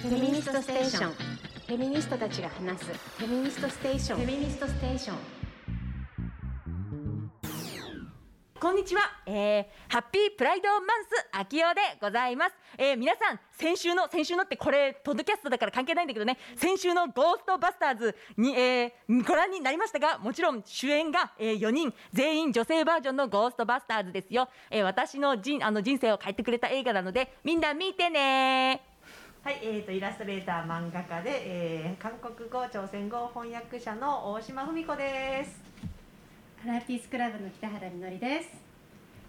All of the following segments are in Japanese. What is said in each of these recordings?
フェミニストステーション。フェミニストたちが話す。フェミニストステーション。フェミニストステーション。こんにちは、えー、 Happy Pride Month 秋代でございます、えー、皆さん先週の先週のってこれポッドキャストだから関係ないんだけどね。先週のゴーストバスターズに、えー、ご覧になりましたがもちろん主演が、えー、4人。全員女性バージョンのゴーストバスターズですよ、えー、私の人あの人生を変えてくれた映画なのでみんな見てねはい、えーと、イラストレーター漫画家で、えー、韓国語朝鮮語翻訳者の大島文子です。ハラピースクラブの北原みのりです。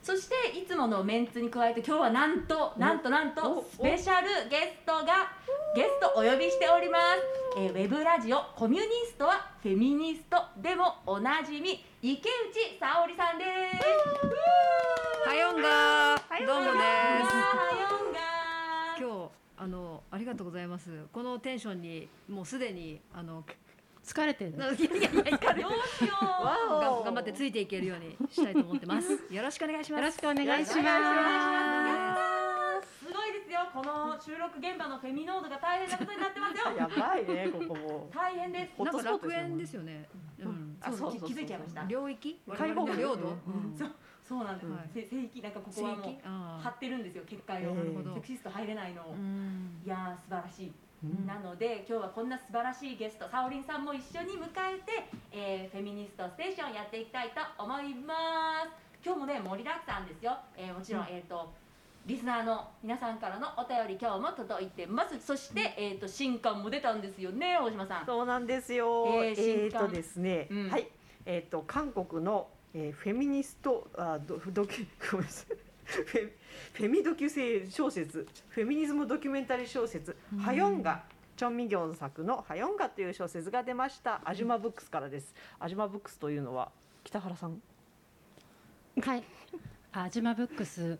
そしていつものメンツに加えて今日はなんとなんとなんとスペシャルゲストがゲストお呼びしております、えー、ウェブラジオコミュニストはフェミニストでもおなじみ池内沙織さんです。はよんがどうもです。はよんがありがとうございます。このテンションにもうすでにあの疲れてる。いやいやいやどうしよ頑張ってついていけるようにしたいと思ってます。よろしくお願いします。よろしくお願いします。すごいですよ。この収録現場のフェミノードが大変なことになってますよ。やばいねここも。大変です。なんか楽園ですよね。うん。あそう気づいちゃいました領域？開放領土？そうそうなんです、はい。せ聖域なんかここはもう聖域？あー貼ってるんですよ結界を、なるほどセクシスト入れないの。いやー素晴らしい、うん。なので今日はこんな素晴らしいゲストサオリンさんも一緒に迎えて、えーフェミニストステーションやっていきたいと思います。今日もね盛りだくさんですよ、えーもちろん、えっ、とリスナーの皆さんからのお便り今日も届いてます。そして、えっ、と新刊も出たんですよね大島さん。そうなんですよ。えーえー、新刊とですね、うん。はい。えっ、と韓国の、えー、フェミニストあド ドキュごめんなさい。フェフェミドキュ性小説。フェミニズムドキュメンタリー小説「ハヨンガ」チョン・ミギョン作の「ハヨンガ」という小説が出ました。アジュマブックスからです。アジュマブックスというのは北原さん。はい。アジマブックス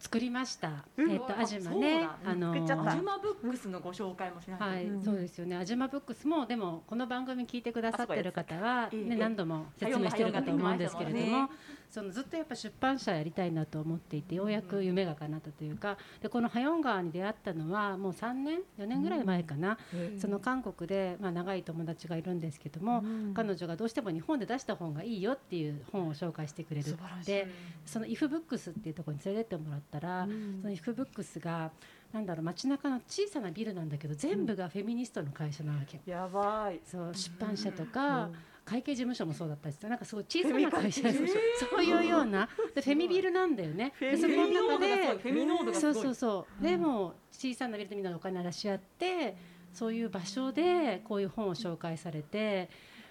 作りました。えうん。っとアジマね。だ。あの作っちゃった。アジブックスのご紹介もしないと、はい、うん。そうですよね。アジマブックスもでもこの番組聞いてくださってる方はええね何度も説明してるかと思うんですけれども、そのずっとやっぱ出版社やりたいなと思っていてようやく夢が叶ったというか、でこのハヨン川に出会ったのはもう3年4年ぐらい前かな。その韓国でまあ長い友達がいるんですけども、彼女がどうしても日本で出した本がいいよっていう本を紹介してくれる。でそのイフブックスっていうところに連れてってもらったら、そのイフブックスがなんだろう街中の小さなビルなんだけど全部がフェミニストの会社なわけ、やばい。そう出版社とか、うん会計事務所もそうだったりしてなんかすごい小さな会社、そういうようなでフェミビルなんだよね。フェミでそこの中フでェミノードそうそうそう、でも小さなビルでみんなでお金出し合ってそういう場所でこういう本を紹介されて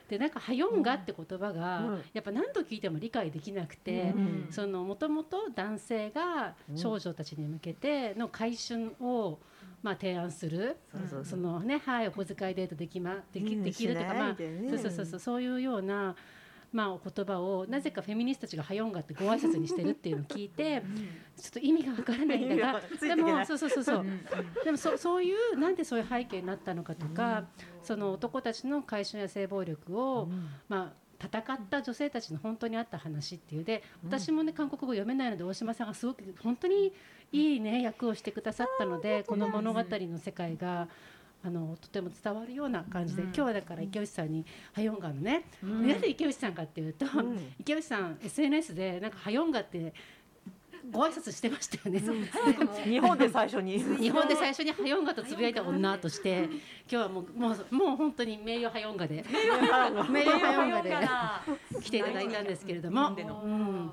でなんか「はよんが」って言葉が、うん。やっぱ何度聞いても理解できなくて、もともと男性が少女たちに向けての回春を、まあ、提案する。そのね、はい、お小遣いデートできま、でき、うんできるとか、まあ、そうそうそうそう、そういうような。まあ、お言葉をなぜかフェミニストたちが「はよんが」ってご挨拶にしてるっていうのを聞いてちょっと意味がわからないんだがでもそうそうそうそう。でもそそういうなんでそういう背景になったのかとか、その男たちの回春や性暴力を、まあ戦った女性たちの本当にあった話っていう。で私もね韓国語読めないので大島さんがすごく本当にいいね役をしてくださったのでこの物語の世界が。あのとても伝わるような感じで、今日はだから池内さんに「はよんが」のね、なぜ池内さんかっていうと、池内さん SNS でなんか「はよんが」ってご挨拶してましたよね。日本で最初に。日本で最初にハヨンガとつぶやいた女として今日はもうもうもう本当に名誉ハヨンガで名誉ハヨンガで来ていただいたんですけれども、うん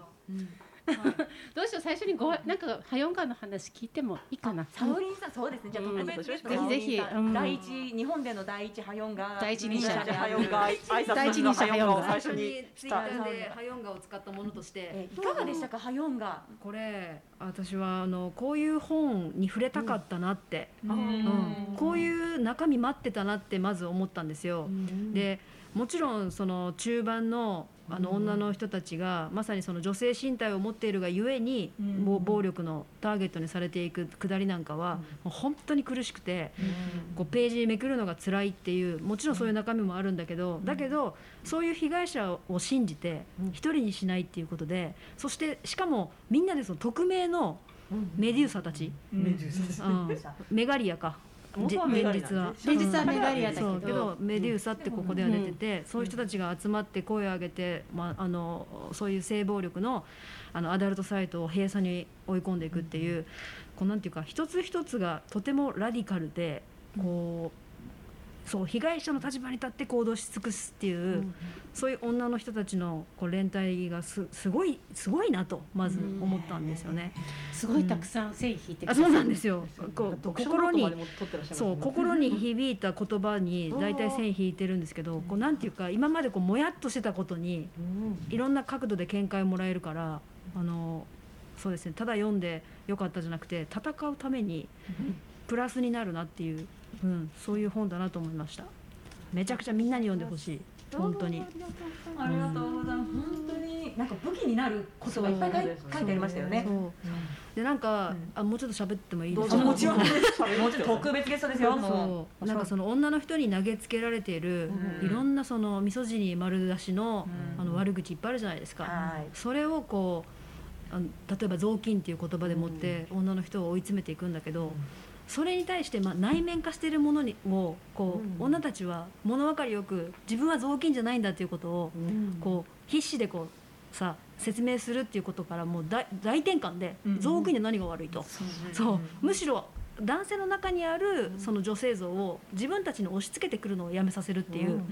どうしよう最初にごなんかハヨンガの話聞いてもいいかな？サオリンさんそうですね。じゃあ特別ですね。ぜひぜひ。第一日本での第一ハヨンが第一人者。ハヨンが挨拶第一人者ハヨンがを最初ににツイッターでハヨンガを使ったものとして。えいかがでしたかハヨンがこれ私はあのこういう本に触れたかったなって、うん。こういう中身待ってたなってまず思ったんですよ。でもちろんその中盤のあの女の人たちがまさにその女性身体を持っているがゆえにもう暴力のターゲットにされていくくだりなんかはもう本当に苦しくてこうページめくるのが辛いっていうもちろんそういう中身もあるんだけどだけどそういう被害者を信じて一人にしないっていうことでそしてしかもみんなでその匿名のメデューサたち、メガリアか現実は現実は。メガリアだけど。そうけどメデューサってここでは出てて、そういう人たちが集まって声を上げて、まあ、あのそういう性暴力のあのアダルトサイトを閉鎖に追い込んでいくっていう、こうなんていうか一つ一つがとてもラディカルでこう。そう被害者の立場に立って行動し尽くすっていう、そういう女の人たちのこう連帯がすすごいすごいなとまず思ったんですよね。すごいたくさん線引いてあそうなんですよ。こう心にノートまでも取ってらっしゃいますそうね心に響いた言葉に大体線引いてるんですけどこうなんていうか今までこうもやっとしてたことにいろんな角度で見解もらえるからあのそうですねただ読んでよかったじゃなくて戦うためにプラスになるなっていう、うん、そういう本だなと思いました。めちゃくちゃみんなに読んでほしい。本当に。ありがとうございます。本当に。なんか武器になることがいっぱい書いてありましたよね。そう。でなんか、あもうちょっと喋ってもいいですあかもちろん、も喋うちょっと特別ゲストですよ。もそう。なんかその女の人に投げつけられている、うん。いろんなそのミソジニー丸出しの,、うん。あの悪口いっぱいあるじゃないですか、はい。それをこうあの例えば雑巾っていう言葉でもって女の人を追い詰めていくんだけど、それに対してまあ内面化しているものにをこう、女たちは物分かりよく自分は雑巾じゃないんだっていうことを、こう必死でこうさ説明するっていうことからもう大大転換で、うん雑巾で何が悪いと。そうむしろ男性の中にあるその女性像を自分たちに押し付けてくるのをやめさせるっていう、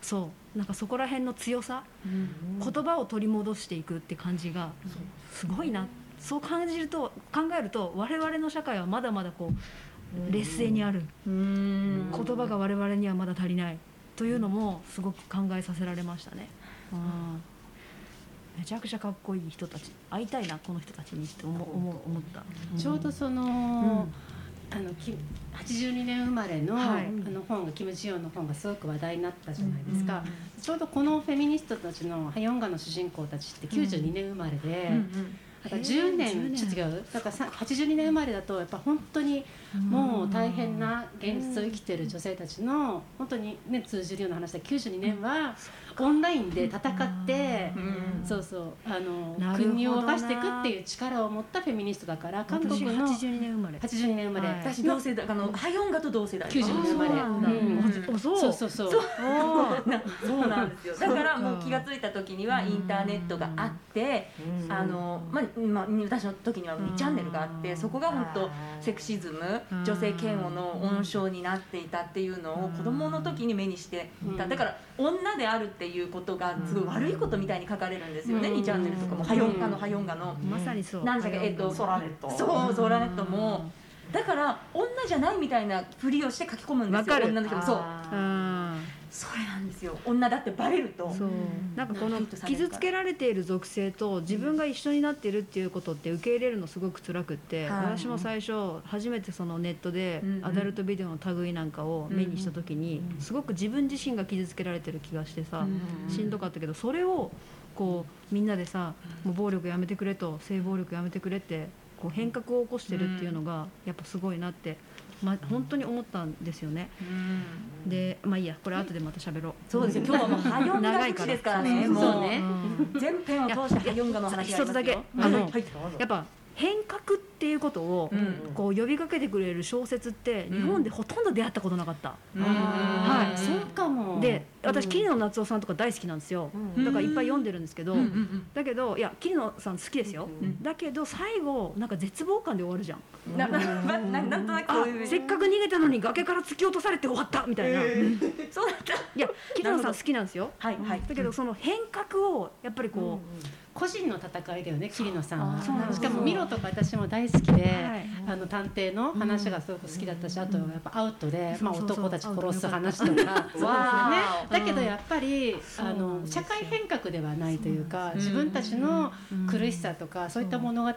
そう。なんかそこら辺の強さ、言葉を取り戻していくって感じがすごいなそう感じると考えると我々の社会はまだまだこう劣勢にある。うん。言葉が我々にはまだ足りない。というのもすごく考えさせられましたね。うん。めちゃくちゃかっこいい人たち。会いたいなこの人たちにって思った、ちょうどその、あのき82年生まれの,、はい。あの本がキム・ジヨンの本がすごく話題になったじゃないですか、ちょうどこのフェミニストたちのハヨンガの主人公たちって92年生まれで、だから10年10年ちょっと違う？だからさ82年生まれだとやっぱ本当にもう大変な現実を生きてる女性たちの本当にね通じるような話で92年はオンラインで戦って、うん。そうそう。あの国を動かしていくっていう力を持ったフェミニストだから韓国私の82年生まれ。82年生まれ、はい。私同世代あのハヨンガと同世代。90年生まれ。うなんだうん。あそう。そうそうそう。なそう。なんですよ。だからもう気がついた時にはインターネットがあって、あのまあまあ私の時には2チャンネルがあって、そこが本当セクシズム、女性嫌悪の温床になっていたっていうのを子供の時に目にしていた。だから女であるっていうことがすごい悪いことみたいに書かれるんですよね。うん。2チャンネルとかも。ハヨンガのハヨンガの。まさにそう。なんだっけえっとソラネット。そうソーラネットも。だから女じゃないみたいなふりをして書き込むんですよわかる。女の人も。そう。うんそれなんですよ。女だってバレると。そう。なんかこの傷つけられている属性と自分が一緒になっているっていうことって受け入れるのすごく辛くって、はい。私も最初初めてそのネットでうんうん。アダルトビデオの類なんかを目にした時にすごく自分自身が傷つけられてる気がしてさしんどかったけどそれをこうみんなでさもう暴力やめてくれと性暴力やめてくれってこう変革を起こしてるっていうのがやっぱすごいなって、ま、本当に思ったんですよね。でまあいいやこれ後でまた喋ろう。そうですよ。今日はもう ハヨンガセクシですからねもうそうね。うん。全編を通してハヨンガの話一つだけはいあのはいやっぱ変革っていうことをうん。こう呼びかけてくれる小説って日本でほとんど出会ったことなかった。はい、いそうかもで私桐野夏夫さんとか大好きなんですよ。うん。だからいっぱい読んでるんですけど、うんうんうん。だけどいや桐野さん好きですよ。んだけど最後なんか絶望感で終わるじゃん。なななななんとなくせっかく逃げたのに崖から突き落とされて終わったみたいな。さん好きなんですよ。はいはい。だけどその変革をやっぱりこ個人の戦いだよね桐野さんは。そうなんです。しかもミロとか私も大好きで、はい。あの探偵の話がすごく好きだったし、あとやっぱアウトで、まあ、男たち殺す話とか。そうですよ。ねだけどやっぱりあの社会変革ではないというかん自分たちのうん。苦しさとかそういった物語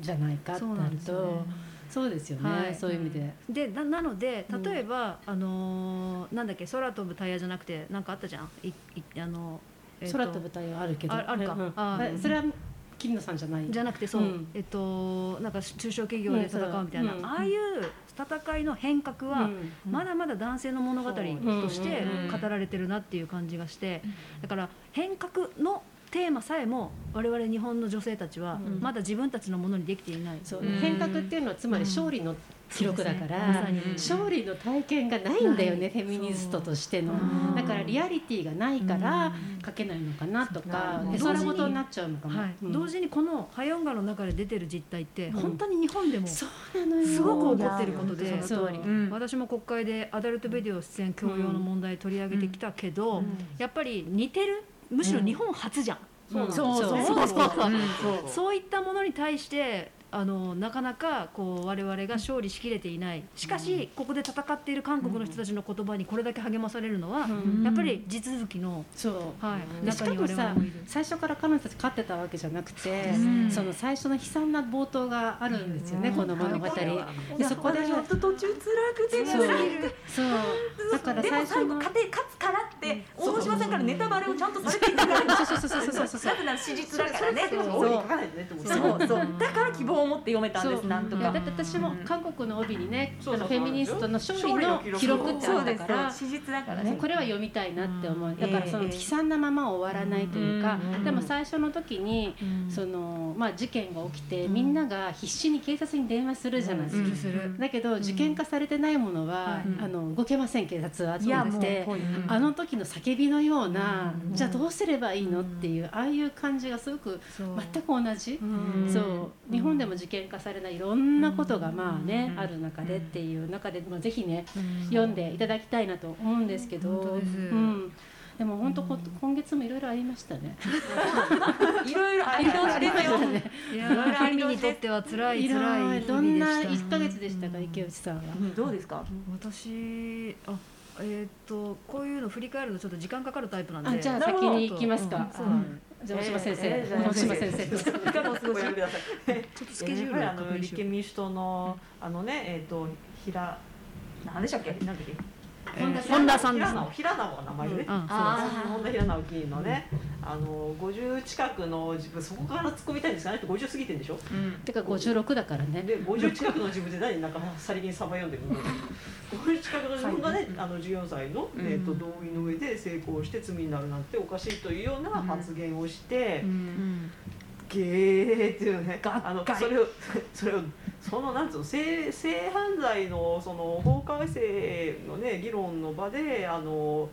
じゃないかってなるとそうですよね、はい。そういう意味で。でななので例えば、あのーなんだっけ空飛ぶタイヤじゃなくてなんかあったじゃん？いいあの、えっと空飛ぶタイヤあるけど。ああるか。うんあそれは桐野さんじゃない？じゃなくてそう、うん。えっとなんか中小企業で戦うみたいな、うんああいう戦いの変革は、うん。まだまだ男性の物語としてう。ん語られてるなっていう感じがして。だから変革のテーマさえも我々日本の女性たちはうん。まだ自分たちのものにできていない、そう。うん。変革っていうのはつまり勝利の記録だから、まさに勝利の体験がないんだよね、フェミニストとしての。だからリアリティがないから書けないのかなとか、う。んでそれごとになっちゃうのかも、はい。うん。同時にこのハヨンガの中で出てる実態ってん。本当に日本でもそうなのよ。すごく起こってることでそう。うん。私も国会でアダルトビデオ出演強要の問題取り上げてきたけど、やっぱり似てるむしろ日本初じゃん、そうなんですそうそうねそう。そうそう。そういったものに対してあのなかなかこう我々が勝利しきれていない。しかしここで戦っている韓国の人たちの言葉にこれだけ励まされるのは、うん。やっぱり地続きの、そう。はい、中に我々もいる。最初から彼女たち勝ってたわけじゃなくて、うんその最初の悲惨な冒頭があるんですよね、この物語。でそこで私本当途中辛くてそう。だから最初の最後家庭勝つからって大島さんからネタバレをちゃんとされていたから。そう。だから希望を持って読めたんですなんとか。だって私も韓国の帯にね、そのフェミニストの勝利の記録録ってあそうですったから。史実だからね。ね、これは読みたいなって思う、だからそのええ悲惨なまま終わらないというか、うんでも最初の時に、そのまあ、事件が起きて、みんなが必死に警察に電話するじゃないですか、だけど事件化されてないものは、うん。あの動けません警察はい集やもうまってあの時の叫びのような、じゃあどうすればいいのっていうああいう感じがすごく全く同じ、うん。そう。日本でも事件化されないいろんなことがまあね、うんある中でっていう中で、まあ、ぜひねうん。読んでいただきたいなと思うんですけど、うん、でも本当こ今月もいろいろありましたね。いろいろありましたよいやーフェミにとっては辛いいろ辛いどんな々でした1ヶ月でしたか池内さんは。うん。どうですか？私あえーっとこういうの振り返るとちょっと時間かかるタイプなんで。あじゃあ先に行きますか。うんそうなんですじゃあ大島先生、えー大島先生。ちょっとスケジュールあの立憲民主党のあのねえっ、と平何でしたっけ？なんだっけ？本田本田さんです。平直平直が名前でね、うん。そうあ本田平直議員のね、あの50近くの自分そこから突っ込みたいんですかね。って50過ぎてんでしょ。うん。てか56だからね。で50近くの自分で何？なんかさりげにサバ読んでるの50近くの自分がねあの14歳の、うん。えー、と同意の上で成功して罪になるなんておかしいというような発言をして、うんゲーっていうねあのそれを それをそのなんつうの性性犯罪のその法改正のね議論の場であの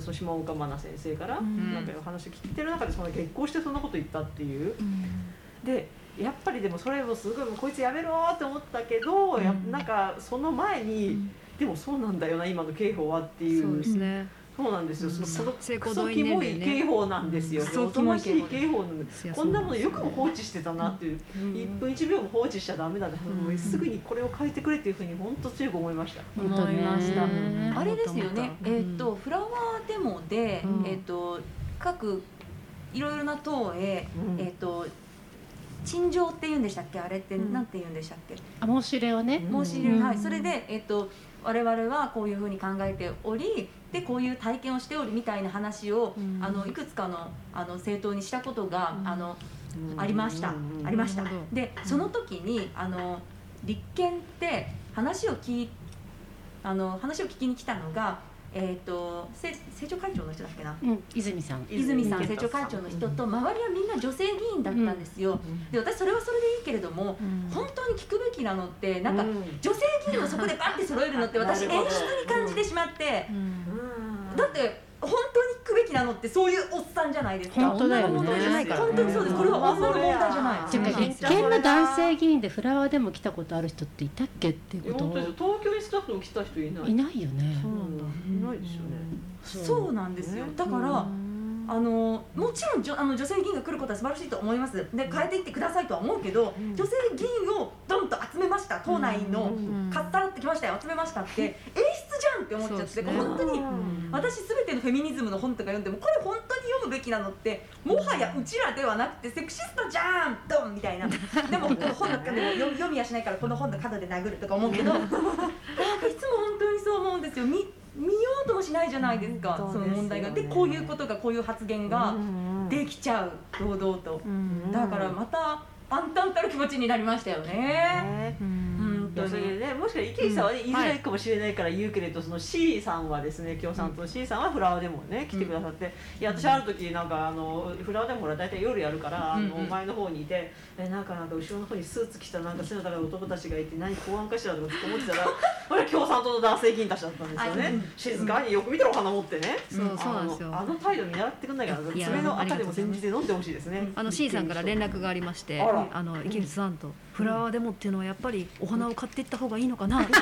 その下岡真奈先生から、ん。なんかお話を聞いてる中でその激高してそんなこと言ったっていう。でやっぱりでもそれもすごいもうこいつやめろって思ったけど、やうん。なんかその前に、でもそうなんだよな今の刑法はっていう。そうですねそうなんですよ、うん。そのこ性のクソ交同意キモい年齢ね刑法なんですよ、クソおとましい刑法刑法なんです。いやこんなものよくも放置してたなっていう、1分1秒も放置しちゃダメだね、もうすぐにこれを変えてくれっていうふうに本当強く思いました。思いました。うん。あれですよね。えっ、とフラワーデモで、うん。えっ、と各いろいろな党へ、うん。えっ、と陳情って言うんでしたっけ？あれって、うん。なんて言うんでしたっけ？あ申し入れをね。うん申し入れ、うん。はい。それでえっ、と我々はこういうふうに考えておりでこういう体験をしておりみたいな話を、うん。あのいくつかのあの政党にしたことが、うん。あのうんありました、うん。ありました。でその時にあの立憲って話を聞いあの話を聞きに来たのが、えー、とせ政調会長の人だっけな？うん、泉さん。泉さん泉政調会長の人と周りはみんな女性議員だったんですよ、で私それはそれでいいけれども本当に聞くべきなのってなんかう女性議員をそこでバッて揃えるのって 私演出に感じてしまってんだって本当に聞くべきなのってそういうおっさんじゃないですか。本当だよね。女の問題じゃないから。本当にそうです。これは女の問題じゃない。ていうかうん。立憲の男性議員でフラワーでも来たことある人っていたっけっていうこと。東京に少なくとも来た人いない。いないよね。そうなんだ。いないですよね。そうなんですよ。ねだから、あのもちろんじょあの女性議員が来ることは素晴らしいと思います。で変えていってくださいとは思うけど、うん。女性議員をドンと集めました党内の、うん。かっさらってきましたよ集めましたって 演出じゃんって思っちゃって、ね。本当にうん。私すべてのフェミニズムの本とか読んでもこれ本当に読むべきなのってもはやうちらではなくてセクシストじゃんドンみたいな。でもこの本の中でも読読みやしないからこの本の角で殴るとか思うけど なんかいつも本当にそう思うんですよ見見ようともしないじゃないですか本当その問題が。でこういうことがこういう発言がうんできちゃう堂々と。うんだからまた暗淡たる気持ちになりましたよね。ねうん当そでねもしかしたら池内さんはね、言いづらいかもしれないから言うけれど、その C さんはですね共産党の C さんはフラワーデモね来てくださって、いや私ある時なんかあのフラワーデモほら大体夜やるから、あの前の方にいてえなんかなんか後ろの方にスーツ着たなんか背の高い男たちがいて何公安かしらとか思ってたら これ共産党の男性議員たちだったんですよね、静かによく見たらお花持ってね、そうそうなんですよ。あのあの態度見習ってくんないから爪の赤でも煎じて飲んでほしいですね。あの C さんから連絡がありましてあの池内さんとフラワーデモっていうのはやっぱりお花を買っていった方がいいのかなって。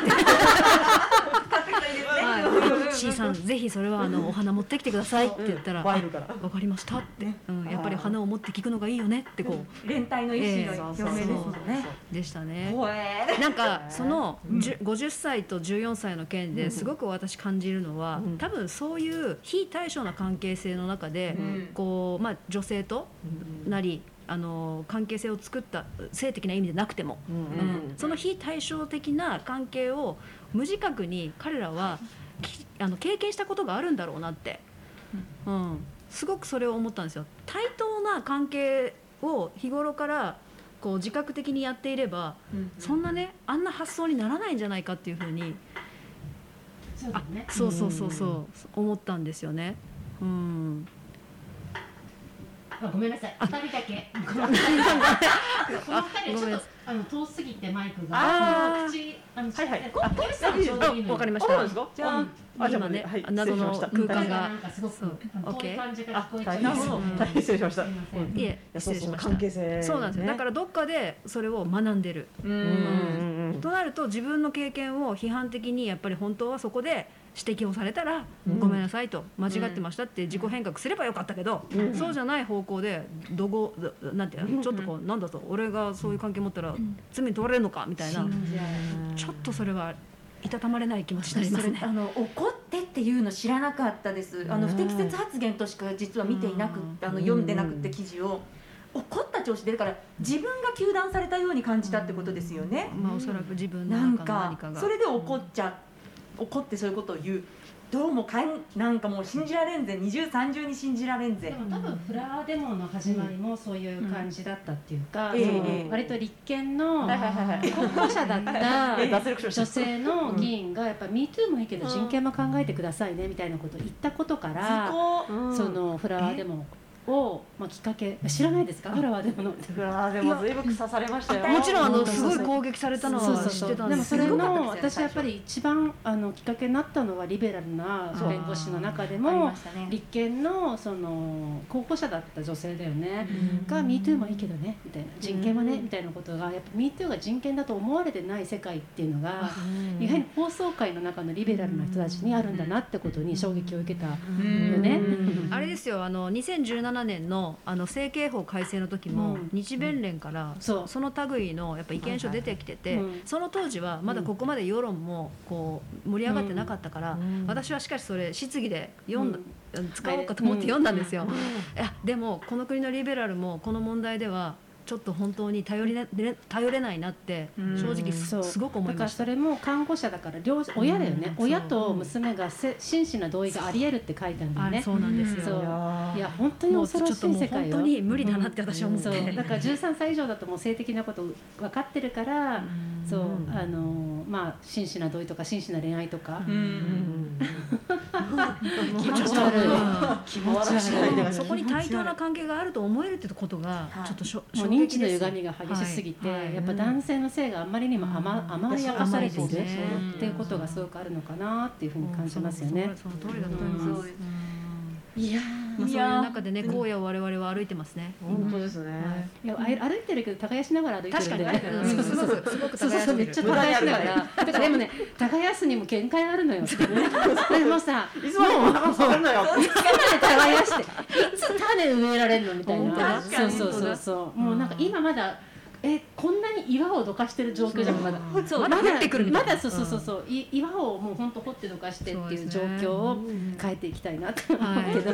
はい。C さんぜひそれはあのお花持ってきてくださいって言ったらわかりましたって、うん、やっぱり花を持って聞くのがいいよねってこ連帯の意思の表明ですもんね。うでしたね。なんかそのじゅ50歳と14歳の件ですごく私感じるのはうん。多分そういう非対称な関係性の中でうん。こうまあ女性となりあの関係性を作った性的な意味でなくても。うんその非対照的な関係を無自覚に彼らはきあの経験したことがあるんだろうなって、うん、すごくそれを思ったんですよ。対等な関係を日頃からこう自覚的にやっていれば、そんなねあんな発想にならないんじゃないかっていうふうにそうだね。そうそうそうそう思ったんですよね。うん、あごめんなさい。二人だけ。この二人ちょっとあの遠すぎてマイクが。口あのはいはい。こケイさんちょうどいいのよ。わかりました。あそうなんですか？じゃああじゃあ今ねはい謎の失礼しました。空間が。なんかすごく遠い感じが聞こえちゃあい。ます大変失礼しました。すいえ失礼しました。関係性そうなんですよ、だかららどっかでそれを学んでる、ううんんうんうん。となると自分の経験を批判的にやっぱり本当はそこで指摘をされたら、うん。ごめんなさいと間違ってましたって自己変革すればよかったけど、うん。そうじゃない方向でどごなんていうのちょっとこうなんだと俺がそういう関係持ったら罪に問われるのかみたいな、ちょっとそれはいたたまれない気持ちになりますね。あの怒ってっていうの知らなかったです。あの不適切発言としか実は見ていなくあの読んでなくって記事を。怒った調子でだから自分が糾弾されたように感じたってことですよね。まあおそらく自分のなんかそれで怒っちゃ怒ってそういうことを言う。どうもかんなんかもう信じられんぜ。二重三重に信じられんぜ。で。も多分フラワーデモの始まりもそういう感じだったっていうか、うん。割と立憲の候補者だった女性の議員がやっぱ「MeToo もいいけど人権も考えてくださいね」みたいなことを言ったことから、うん。そのフラワーデモを、まあ、きっかけ。知らないですか？フラワーデモの。フラワーでもずいぶん刺されましたよ。もちろんあのすごい攻撃されたのは知ってたんでもそれですけどの私やっぱり一番あのきっかけになったのはリベラルな弁護士の中でもね。立憲のその候補者だった女性だよね、うん。が「MeToo もいいけどね」みたいな。人権はね、うん。みたいなことがやっぱ MeToo が人権だと思われてない世界っていうのが、意外に放送界の中のリベラルな人たちにあるんだなってことに衝撃を受けたよね。あれですよあの2017年のあの政刑法改正の時も、うん。日弁連から、その類のやっぱ意見書出てきてて、その当時はまだここまで世論もこう盛り上がってなかったから、うん。私はしかしそれ質疑で読んだ、うん。使おうかと思って読んだんですよ。いやでもこの国のリベラルもこの問題ではちょっと本当に頼りなで頼れないなってうん正直す,、そうすごく思いだから。それも看護者だから両親だよね、うん親と娘がせ真摯な同意があり得るって書いてあるんだよね。あそうなんですよ。そういいや本当に恐ろしちょっともうい世界よ。本当に無理だなって私は思って。そうだから13歳以上だともう性的なこと分かってるから、そうあのまあ真摯な同意とか真摯な恋愛とか、うん。気持ち悪い。気持ち悪い。そこに対等な関係があると思えるってことがはい。ちょっとしょ、もう認知の歪みが激しすぎて、はい。はい。やっぱ男性の性があんまりにも甘,、甘やかされているっていうことがすごくあるのかなっていうふうに感じますよね。その通りだと思います。いやまあ、そういう中でね、荒野を我々は歩いてますね。本当ですね。い。やあ歩いてるけど耕しながら歩いてるんで、確かにそうそうそう。すごくそうそうめっちゃ耕しながら。だからでもね耕すにも限界あるのよ。でもさ、いつまでもお腹触るなよ。いつまで耕していつ種植えられるのみたいな。そうそうそうそう。もうなんか今まだ。えこんなに岩をどかしてる状況じゃんまだ、そうまだ降ってくるみたいな。まだそうそうそうそう、い岩をもう本当掘ってどかしてっていう状況を変えていきたいなと思うけど、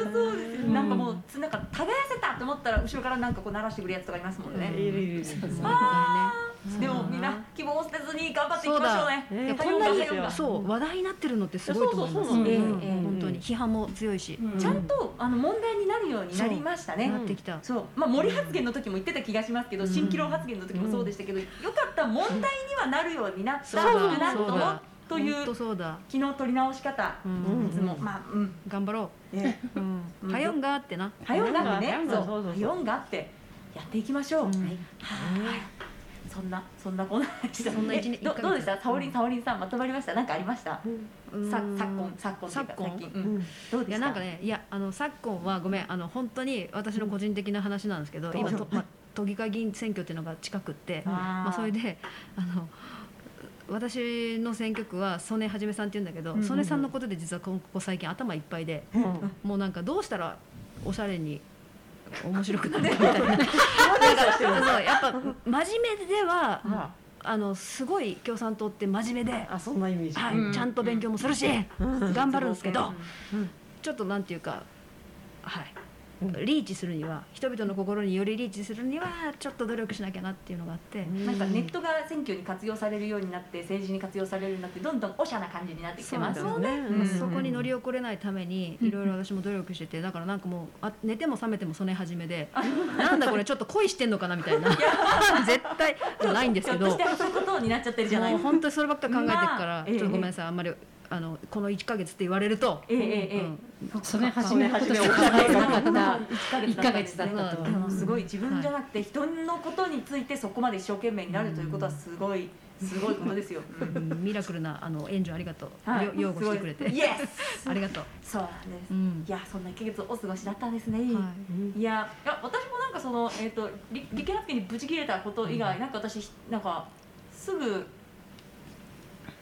なんかもうつなんか耕せたと思ったら後ろからなんかこう鳴らしてくるやつとかいますもんね。いるいるいるそう。毎回ね。でもみんな希望を捨てずに頑張っていきましょうね。こんなにそう話題になってるのってすごいと思います。本当に批判も強いし、ちゃんとあの問題になるようになりましたね。なってきた。そう。まあ、森発言の時も言ってた気がしますけど、うん。新機能発言の時もそうでしたけど、よかった問題にはなるようになったそうかなだそうだ。とというだ。昨日取り直し方、うん。いつも。まあうん。頑張ろね。う。うん。うん。はよんがってな。はよんがってね。そう。はよんがってやっていきましょう、うん。はい。そんなそんなこんなそんな一年えどどうでした？サオリンサオリンさんまとまりました？なんかありました？うん。さ昨今昨今昨今？うん、どうでした？いやなんかねいやあの昨今はごめん。あの本当に私の個人的な話なんですけど、今と、まあ、都議会議員選挙っていうのが近くって、まあ、それであの私の選挙区は曽根はじめさんって言うんだけど、うんうん曽根さんのことで実はここ最近頭いっぱいで、もうなんかどうしたらおしゃれに面白くなるみたいな。なんかそうやっぱ真面目ではああのすごい共産党って真面目で、あそんなイメージ。はいうん。ちゃんと勉強もするし、うん。頑張るんですけど、うん。ちょっとなんていうかはい。うんリーチするには人々の心によりリーチするにはちょっと努力しなきゃなっていうのがあって、なんかネットが選挙に活用されるようになって政治に活用されるようになってどんどんおしゃな感じになってきてますよね。うん。そこに乗り遅れないためにいろいろ私も努力しててだからなんかもうあ寝ても覚めても曽根始めで なんだこれちょっと恋してんのかなみたいな。絶対じゃないんですけど。ひょっとしてそういうことになっちゃってるじゃないもう本当にそればっかり考えてるから、まあええ。ちょっとごめんなさいあんまりあのこの1か月って言われると、ええうんそれ始めのことしか？考えてなかった1 1ヶ月だったと。でもすごい自分じゃなくて人のことについてそこまで一生懸命になるということはすごいすごいことですよ。うんミラクルなあの援助ありがとう、はい。よ擁護してくれて。イエスありがとう、そうなんです。うん。いやそんな1ヶ月お過ごしだったんですね。はい。いやいや私もなんかそのえっ、とり理系発言にブチ切れたこと以外、なんか私なんかすぐ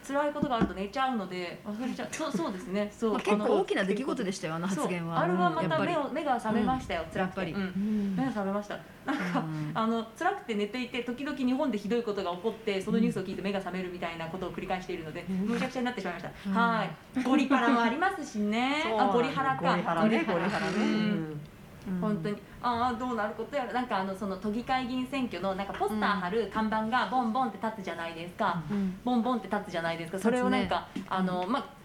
辛いことがあると寝ちゃうので忘れちゃう。そうそうですね。そう、まあ、結構大きな出来事でしたよあの発言はあれはまた目を目が覚めましたよ。辛くて。やっぱりうん目が覚めました。なんか、うんあの辛くて寝ていて時々日本でひどいことが起こってそのニュースを聞いて目が覚めるみたいなことを繰り返しているので、むちゃくちゃになってしまいました。うんはい。ゴリパラもありますしね。あゴリハラか。ゴリハラねゴリハラねうんうん本当に。ああどうなることやら。なんかあのその都議会議員選挙のなんかポスター貼る看板がボンボンって立つじゃないですか、うん。ボンボンって立つじゃないですか。それをなんか、あのまあ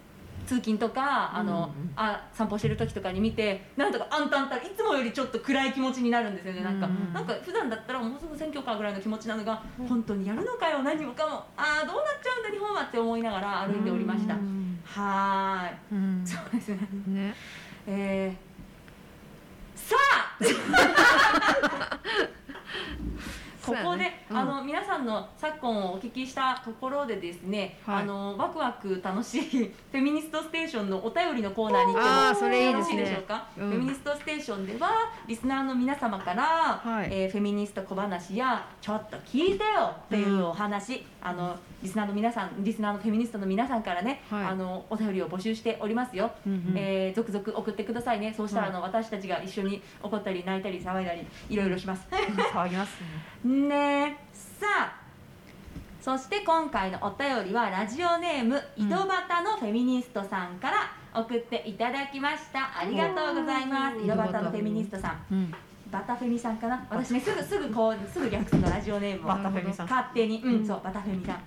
通勤とかあの、あ散歩してる時とかに見てなんとかあんたあんたいつもよりちょっと暗い気持ちになるんですよね。なんか、うんなんか普段だったらもうすぐ選挙かぐらいの気持ちなのが、本当にやるのかよ何もかも。ああどうなっちゃうんだ日本はって思いながら歩いておりました、うん。はーい。うん。そうですね。ね。えー、さあ。ここで、うん。あの皆さんの昨今をお聞きしたところでですね、はい。あのワクワク楽しいフェミニストステーションのお便りのコーナーに行ってもよろしいでしょうか、うん。フェミニストステーションではリスナーの皆様から、はい。えーフェミニスト小話やちょっと聞いてよっていうお話、あのリスナーの皆さんリスナーのフェミニストの皆さんからね、はい。あのお便りを募集しておりますよ、うんうん。えー続々送ってくださいね。そうしたらあの、私たちが一緒に怒ったり泣いたり騒いだりいろいろします。騒ぎますね さあそして今回のお便りはラジオネーム井戸端のフェミニストさんから送っていただきました。ありがとうございます。井戸端のフェミニストさん。うん。バタフェミさんかな？私ねすぐすぐこうすぐ略すのラジオネームを。バタフェミさん。勝手に。うん、そうバタフェミさん。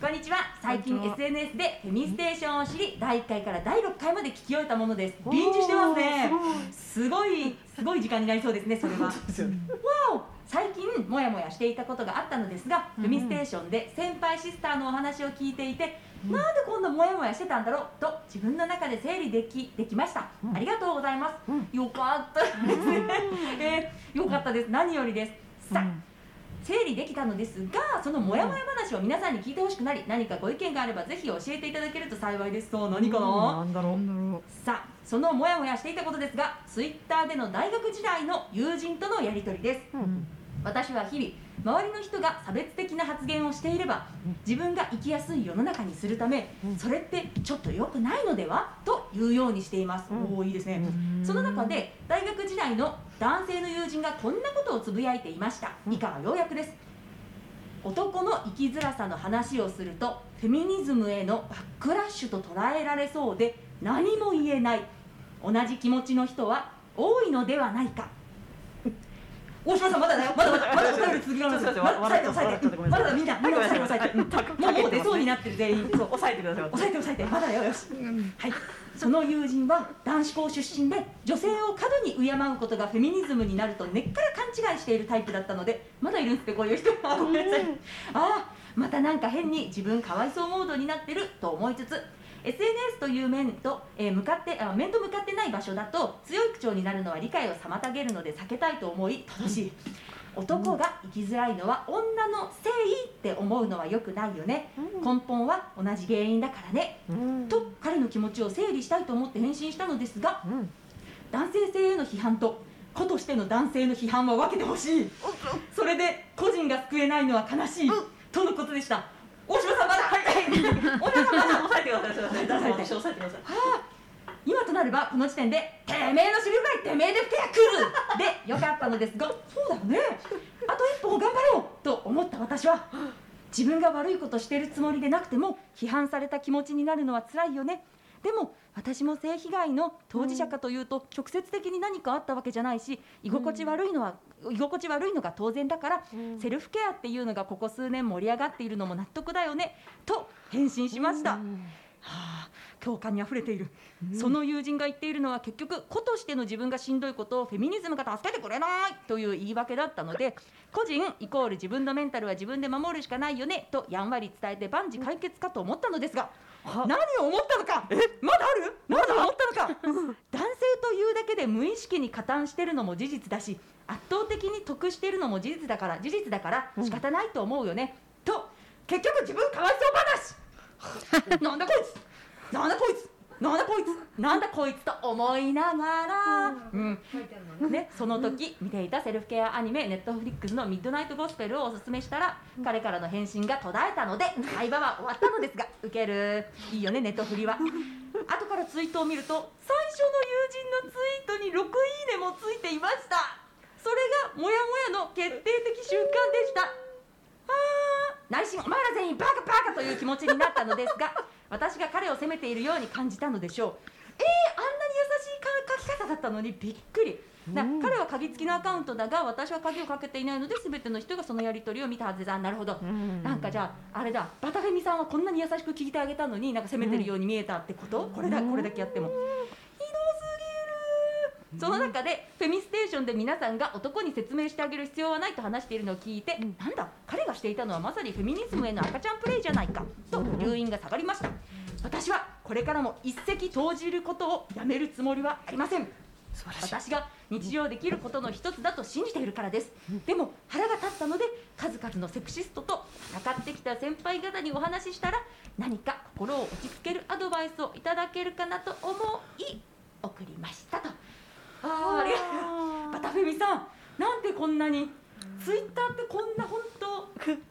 こんにちは。最近 SNS でフェミステーションを知り第1回から第6回まで聞き終えたものです。臨時してますね。すごい。すごい時間になりそうですねそれは。わお最近モヤモヤしていたことがあったのですが、うんフェミステーションで先輩シスターのお話を聞いていて、なんでこんなモヤモヤしてたんだろうと自分の中で整理できできました、うん。ありがとうございます、うん。よかったです。ね、えーよかったです。何よりです。さあ、整理できたのですがそのモヤモヤ話を皆さんに聞いてほしくなり何かご意見があればぜひ教えていただけると幸いです。そう何かな、なん。だろうさあそのモヤモヤしていたことですがツイッターでの大学時代の友人とのやり取りです。う、うん私は日々周りの人が差別的な発言をしていれば自分が生きやすい世の中にするためうん。それってちょっと良くないのではというようにしています、うん。おおいいですね、うん。その中で大学時代の男性の友人がこんなことをつぶやいていました。以下は要約です。男の生きづらさの話をするとフェミニズムへのバックラッシュと捉えられそうで何も言えない。同じ気持ちの人は多いのではないか大島さんまだだよまだまだまだお便り続きがあるんですよまだ抑えて抑えてまだだみんなまだ抑えて抑えてもうもう出そうになってる全員そう抑えてください抑えて抑えてまだよよし、はいその友人は男子校出身で女性を過度に敬うことがフェミニズムになると根っから勘違いしているタイプだったのでまだいるんですってこういう人あごめんなさいああまたなんか変に自分かわいそうモードになってると思いつつ SNS という面と、えー向かってあ面と向かってない場所だと強い口調になるのは理解を妨げるので避けたいと思い正しい。男が生きづらいのは女の誠意って思うのは良くないよね、根本は同じ原因だからね、と彼の気持ちを整理したいと思って返信したのですが、男性性への批判と子としての男性の批判は分けてほしい。それで個人が救えないのは悲しい、とのことでした大島さんまだ。はい。はい大島さんまだ。抑えてください抑えてください。抑えてください。今となればこの時点で「てめえの尻ぐらいてめえで吹けや来る!」でよかったのです。がそうだよね。あと一歩頑張ろうと思った私は自分が悪いことしてるつもりでなくても批判された気持ちになるのは辛いよねでも私も性被害の当事者かというと直接的に何かあったわけじゃないし居心地悪いのは居心地悪いのが当然だからセルフケアっていうのがここ数年盛り上がっているのも納得だよねと返信しました。はあ、共感にあふれている、その友人が言っているのは結局子としての自分がしんどいことをフェミニズムが助けてくれないという言い訳だったので個人イコール自分のメンタルは自分で守るしかないよねとやんわり伝えて万事解決かと思ったのですが何を思ったのか。まだある？何を思ったのか。男性というだけで無意識に加担してるのも事実だし圧倒的に得してるのも事実だから事実だから仕方ないと思うよね、と結局自分かわいそう話。なんだこいつ。なんだこいつなんだこいつなんだこいつと思いながら、うん。ね、その時見ていたセルフケアアニメネットフリックスの「ミッドナイトゴスペル」をおすすめしたら彼からの返信が途絶えたので会話は終わったのですがウケる。いいよねネットフリは。後からツイートを見ると最初の友人のツイートに6いいねもついていました。それがモヤモヤの決定的瞬間でした。あー内心お前ら全員バカバカという気持ちになったのですが私が彼を責めているように感じたのでしょう。えー、あんなに優しいか書き方だったのにびっくり。な彼は鍵付きのアカウントだが私は鍵をかけていないので全ての人がそのやり取りを見たはずだなるほど、なんかじゃああれだ。バタフェミさんはこんなに優しく聞いてあげたのになんか責めてるように見えたってこと、これだこれだけやっても、その中でフェミステーションで皆さんが男に説明してあげる必要はないと話しているのを聞いて、なんだ彼がしていたのはまさにフェミニズムへの赤ちゃんプレイじゃないかと留飲が下がりました。私はこれからも一石投じることをやめるつもりはありません。私が日常できることの一つだと信じているからです、でも腹が立ったので数々のセクシストと戦ってきた先輩方にお話ししたら何か心を落ち着けるアドバイスをいただけるかなと思い送りましたとあーありがとう。バタフェミさんなんでこんなにツイッターってこんな本当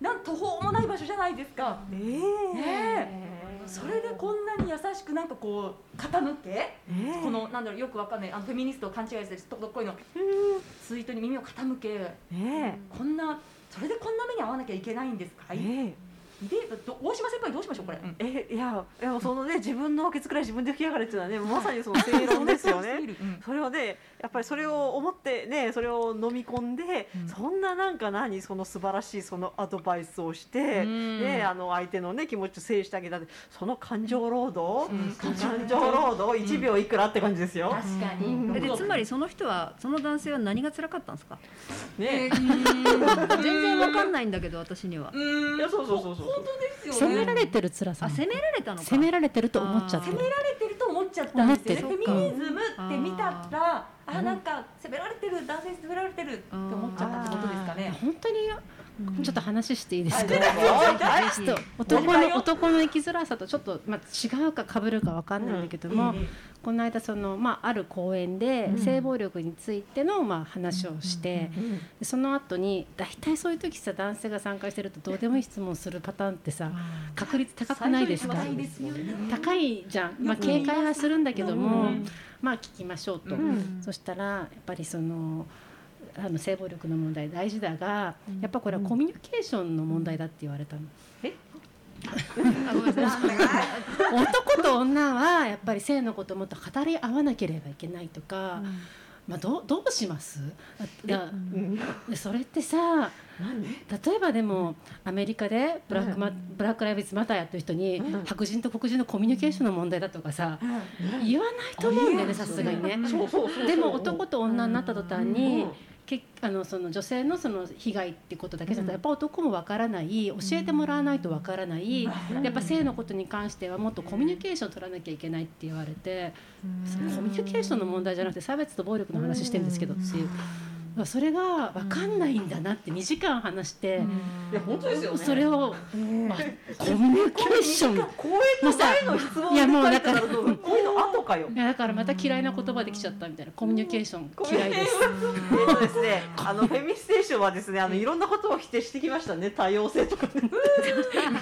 なん途方もない場所じゃないですか。え。ねえ。それでこんなに優しくなんかこう傾け、このなんだろうよくわかんないあのフェミニストを勘違いしてとこいのツイートに耳を傾け。ねこんなそれでこんな目に遭わなきゃいけないんですか、えねでど大島先輩どうしましょうこれ、うんえいやいやそのね自分のケツくらい自分で吹き上がれっていうのはねまさにその 正論ですよね。うん。それをねやっぱりそれを思ってねそれを飲み込んで、うん。そんななんか何その素晴らしいそのアドバイスをして、うん。ねあの相手のね気持ちを整理してあげたってその感情労働、うん。感情労働？1秒いくらって感じですよ。確かに、うん。えでつまりその人はその男性は何が辛かったんですか？ね。全然わかんないんだけど私には。うん。いやそうそうそうそう。本当ですよね。責められてる辛さあ責められたのか。責められてると思っちゃって責められてると思っちゃったんですよね。フェミニズムって見たらあうん。なんか責められてる男性に責められてるって思っちゃったってことですかね。本当にちょっと話していいですか、男の男の生きづらさとちょっと、まあ、違うか被るかわかんないんだけども、うんこの間その、まあ、ある公演でうん。性暴力についての、まあ、話をして、でその後に大体そういう時さ男性が参加してるとどうでもいい質問するパターンってさ確率高くないですか？高いじゃん、まあ、警戒はするんだけども、うん。まあ聞きましょうと、うん。そしたらやっぱりそのあの性暴力の問題大事だが、やっぱこれはコミュニケーションの問題だって言われたの。男と女はやっぱり性のことをもっと語り合わなければいけないとか、まあ、どうどうします？だうん。でそれってさ例えばでもアメリカでブラックマ、ブラック・ライブズ・マターやってる人に、うん。白人と黒人のコミュニケーションの問題だとかさ、言わないと思うんだよねさすがにね。でも男と女になった途端に、あのその女性のその被害ってことだけじゃなくて、やっぱ男もわからない教えてもらわないとわからない、やっぱ性のことに関してはもっとコミュニケーション取らなきゃいけないって言われて、コミュニケーションの問題じゃなくて差別と暴力の話してるんですけどっていう。それが分かんないんだなって2時間話して、いや本当ですよね。それを、まあ、コミュニケーション。公演の前の質問いやもうで書いたらだからどう公演の後かよ。いやだからまた嫌いな言葉できちゃったみたいなコミュニケーション嫌いです。えっとですね、あの フェミステーションはですね、あのいろんなことを否定してきましたね、多様性とかね。多様性を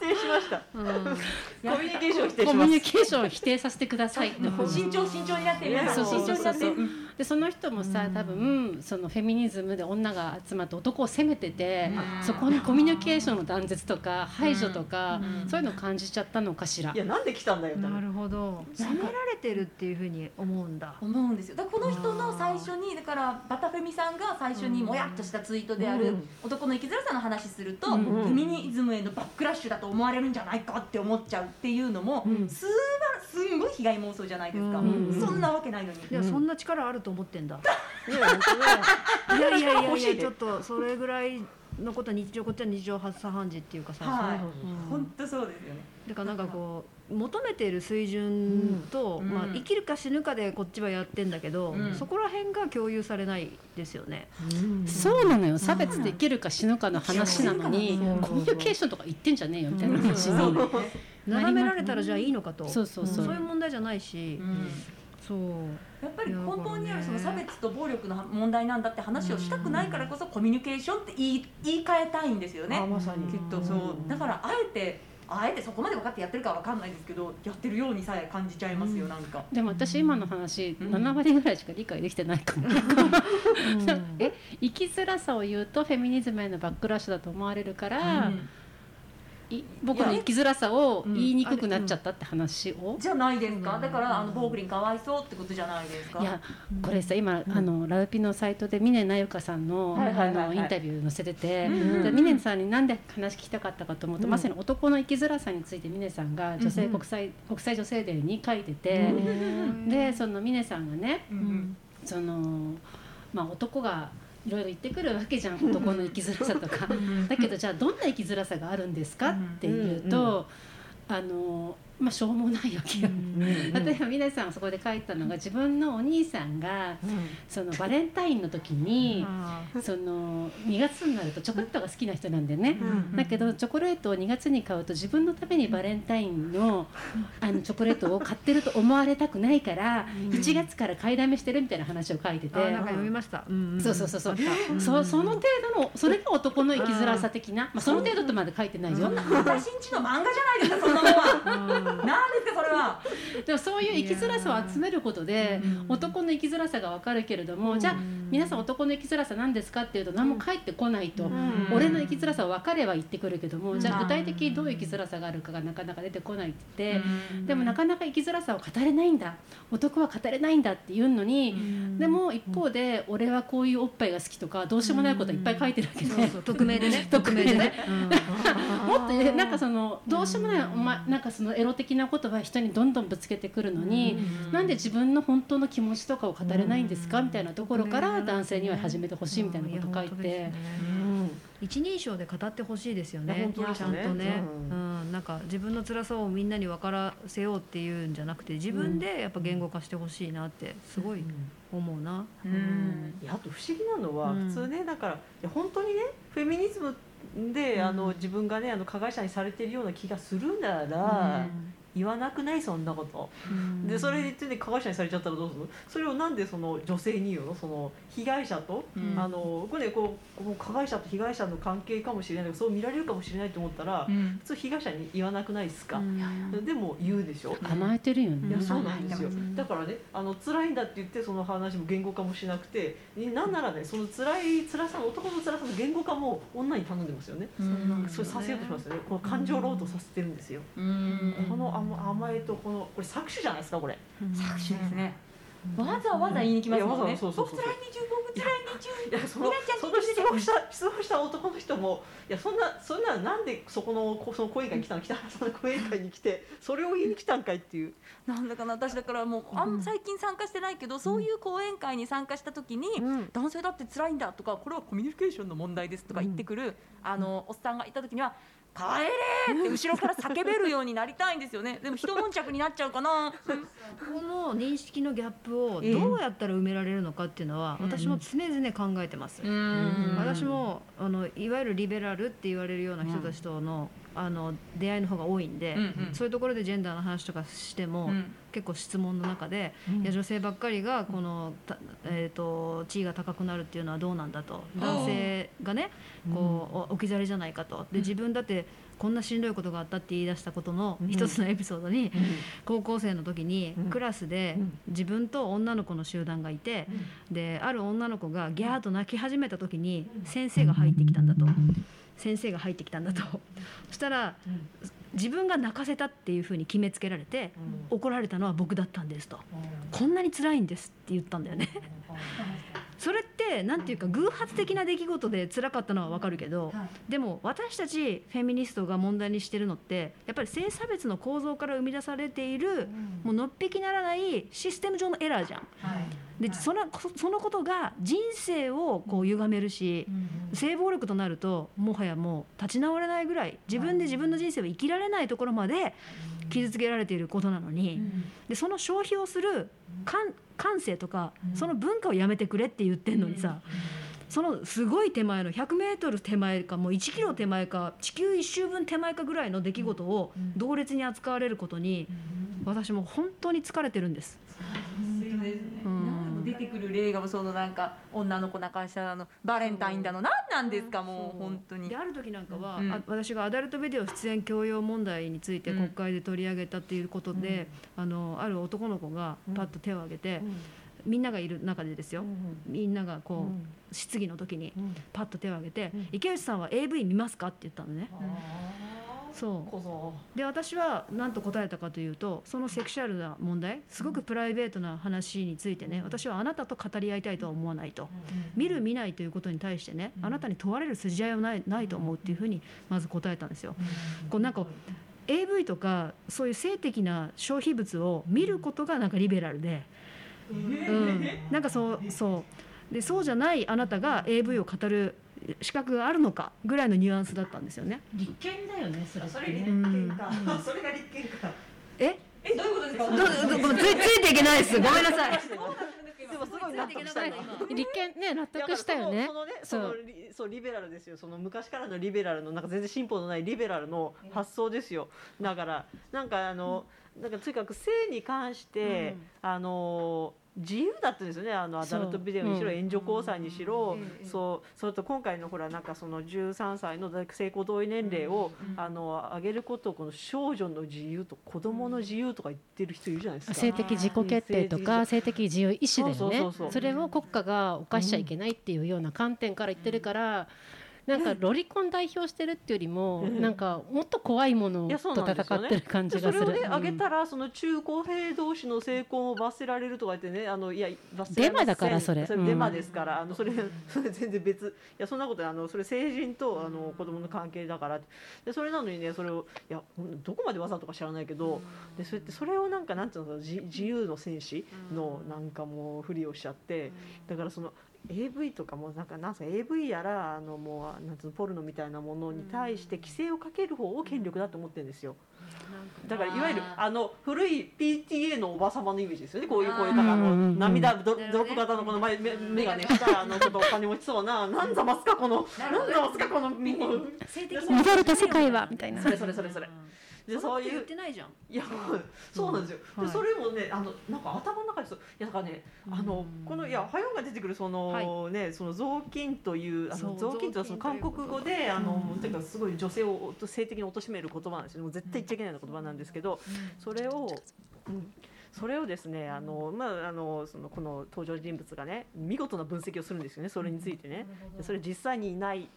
否定しました。コミュニケーションを否定コします。ミュニケーションを否定させてください慎重慎重になって皆さんそうそうそうそう。慎重になってでその人もさ多分そのフェミニズムで女が集まって男を責めててそこにコミュニケーションの断絶とか排除とかそういうのを感じちゃったのかしら。い。や、なんで来たんだよ。なるほど。責められてるっていうふうに思うんだ思うんですよ。だこの人の最初にだからバタフェミさんが最初にもやっとしたツイートであるうん。男の生きづらさの話すると、うん。フェミニズムへのバックラッシュだと思われるんじゃないかって思っちゃうっていうのも、うんすばすんごい被害妄想じゃないですか、うんそんなわけないのに。いやそんな力あると思ってんだ。いや。いやいやいや ちょっとそれぐらいのことは日常こっちは日常茶飯事っていうかさ、はい。そううん。本当そうですよね。だからなんかこう求めている水準と、うん。まあ、生きるか死ぬかでこっちはやってんだけど、うん。そこら辺が共有されないですよね。そうなのよ。差別で生きるか死ぬかの話なのにうん。コミュニケーションとか言ってんじゃねえよみたいな話そうに眺められたらじゃあいいのかと、そうそうそう。そういう問題じゃないし、そう。やっぱり根本にあるその差別と暴力の問題なんだって話をしたくないからこそコミュニケーションって言い言い換えたいんですよね。あ、まさに。きっとそう。だからあえてあえてそこまで分かってやってるかわかんないですけどやってるようにさえ感じちゃいますよ、なんか。でも私今の話うん。7割ぐらいしか理解できてないかも。え生きづらさを言うとフェミニズムへのバックラッシュだと思われるから、うん。い僕の生きづらさを言いにくくなっちゃったって話を、じゃないですか、だからあのボーグリンかわいそうってことじゃないですか。いやこれさ今、あのラウピのサイトで峰那由香さんの,、あのインタビュー載せてて、峰さんになんで話聞きたかったかと思うと、うん。まさに男の生きづらさについて峰さんが女性国際,、国際女性デーに書いてて、でその峰さんがねうん。その、まあ、男がいろいろ言ってくるわけじゃん男の生きづらさとか。だけどじゃあどんな生きづらさがあるんですかっていうと、あのまあしょうもないわけよ。例えば皆さんそこで書いたのが自分のお兄さんがそのバレンタインの時にあその2月になるとチョコレートが好きな人なんでね。うんだけどチョコレートを2月に買うと自分のためにバレンタインのあのチョコレートを買ってると思われたくないから1月から買いだめしてるみたいな話を書いてて。なんか読みました。うんん。そうそうそうそう。そその程度のそれが男の生きづらさ的な、まあ、その程度とまで書いてないよ、私んちの漫画じゃないですかそんなのは。うん。なんですかそれは。でもそういう生きづらさを集めることでうん。男の生きづらさが分かるけれどもじゃあ皆さん男の生きづらさ何ですかっていうと何も返ってこないと、ん。俺の生きづらさは分かれば言ってくるけども、じゃあうん具体的にどういう生きづらさがあるかがなかなか出てこないって。でもなかなか生きづらさを語れないんだ。男は語れないんだっていうのに、でも一方で俺はこういうおっぱいが好きとかどうしようもないこといっぱい書いてるわけで、匿名でね。匿名でね。うん。もっとねなんかそのどうしようもない、お前なんかそのエロ的なことは人にどんどんぶつけてくるのに、なんで自分の本当の気持ちとかを語れないんですか、みたいなところから男性には始めてほしいみたいなこと書いて。一人称で語ってほしいですよねちゃんねとね、う。うん。なんか自分の辛さをみんなに分からせようっていうんじゃなくて自分でやっぱ言語化してほしいなってすごい思うな、うん。いやあと不思議なのは、うん。普通ねだからいや本当にねフェミニズムで、あの自分がねあの加害者にされているような気がするなら、言わなくない？そんなこと。うん。でそれで言ってね加害者にされちゃったらどうする？のそれをなんでその女性に言うの？その被害者と、うん。あのこれねこう加害者と被害者の関係かもしれないけどそう見られるかもしれないと思ったら、うん。普通被害者に言わなくないですか、うん。でも言うでしょ、甘えてるよね。いやそうなんですよ。うんだからねあの辛いんだって言ってその話も言語化もしなくてなんならねその辛い辛さの男の辛さの言語化も女に頼んでますよね、うん。それさせようとしますよね。この感情労働させてるんですよ、うん。この甘甘えとこのこれ搾取じゃないですかこれ。搾取ですね。わざわざ言いに来ますもんね。いやわざわざそうそうそう僕辛い日中僕辛い日中いやそのその質問した質問した男の人もいやそんなそんななんでそこのこその講演会に来たの北原さんの講演会に来てそれを言いに来たんかいっていう。なんだかな私だからもうあん最近参加してないけど、そういう講演会に参加した時に、うん。男性だって辛いんだとかこれはコミュニケーションの問題ですとか言ってくる、あのおっさんがいた時には「帰れ!」って後ろから叫べるようになりたいんですよね。でも一悶着になっちゃうかな、この認識のギャップをええどうやったら埋められるのかっていうのは、私も常々考えてます。うん。私もあのいわゆるリベラルって言われるような人たちとの,、あの出会いの方が多いんで、うんうん。そういうところでジェンダーの話とかしても、うん。結構質問の中で、いや女性ばっかりがこの、たえー、と地位が高くなるっていうのはどうなんだと。男性がねこうお置き去りじゃないかと。で自分だってこんなしんどいことがあったって言い出したことの一つのエピソードに、高校生の時にうん。クラスで自分と女の子の集団がいて、である女の子がギャーと泣き始めた時に先生が入ってきたんだと。先生が入ってきたんだと、そしたら、自分が泣かせたっていうふうに決めつけられて、怒られたのは僕だったんですと、こんなに辛いんですって言ったんだよねそれってなんていうか偶発的な出来事で辛かったのはわかるけど、でも私たちフェミニストが問題にしてるのってやっぱり性差別の構造から生み出されている、もうのっぴきならないシステム上のエラーじゃん。でそのそのことが人生をこう歪めるし、性暴力となるともはやもう立ち直れないぐらい自分で自分の人生を生きられないところまで傷つけられていることなのに、でその消費をする感感性とか、その文化をやめてくれって言ってんのにさ、そのすごい手前の 100m 手前かもう1キロ手前か地球一周分手前かぐらいの出来事を同列に扱われることに、私も本当に疲れてるんです。そうんてくる例がそのなんか女の子泣かしたあのバレンタインだの何なんですかもう本当に。である時なんかは、うん。あ私がアダルトビデオ出演強要問題についてうん。国会で取り上げたっていうことで、あのある男の子がパッと手を挙げて、みんながいる中でですよ、みんながこう、質疑の時にパッと手を挙げて「池内さんは AV 見ますか?」って言ったのね。そう。こそ。で私は何と答えたかというとそのセクシャルな問題すごくプライベートな話についてね私はあなたと語り合いたいとは思わないと。見る見ないということに対してねあなたに問われる筋合いはないないと思うっていうふうにまず答えたんですよ。こうなんか AV とかそういう性的な消費物を見ることがなんかリベラルで、うん、なんかそうそう。でそうじゃないあなたが AV を語る資格があるのかぐらいのニュアンスだったんですよね。立憲だよねそれそれ立ね憲か、それが立憲か。え？えどういうことですか？どうどうついついていけないです。ごめんなさい。でもすごい納得した今立憲ね納得したよね。そのそう。のリそうリベラルですよ。その昔からのリベラルのなんか全然進歩のないリベラルの発想ですよ。だからなんかあの、なんかとにかく性に関して、あの自由だったんですよね。あのアダルトビデオにしろ援助交際にしろ、そう。それと今回のほらなんかその13歳の性交同意年齢を、あの上げることをこの少女の自由と子供の自由とか言ってる人いるじゃないですか。性的自己決定とか性的自由意志だよね。それを国家が犯しちゃいけないっていうような観点から言ってるからなんかロリコン代表してるっていうよりもうん。なんかもっと怖いものいやそうと戦ってる感じがする。それをね、うん。上げたらその中高生同士の成婚を罰せられるとか言ってねあのいや罰せデマだからそれ。うんデマですから、あのそれ それ全然別いやそんなことあのそれ成人とあの子供の関係だからでそれなのにねそれをいやどこまでわざとか知らないけど、でそれってそれをなんかなんていうの自自由の戦士のなんかもうふりをしちゃって、だからその AV とかもなんかなんすか AV やらあのもうなんつうのポルノみたいなものに対して規制をかける方を権力だと思ってるんですよ。だからいわゆるあの古い PTA のおば様のイメージですよねこういうこういうなんかあのうんうんうん。涙ドドロップ型のこの前目目がねしたあのちょっとお金持ちそうななんざますかこのなんざますかこのみ性的戻ると世界はみたいな。それそれそれそれでそう言いうってないじゃん。いや そうなんですよ、はい。でそれもねあのなんか頭の中でそういやだからねあのこのいやハヨンが出てくるその、ねその雑巾というあの雑巾とはその韓国語であの、もうとにかくすごい女性を性的に貶める言葉なんですよもう絶対言っちゃいけないような言葉なんですけど、それを、うんそれをですねあの、まあ、あのそのこの登場人物がね見事な分析をするんですよねそれについてね。でそれ実際にいない。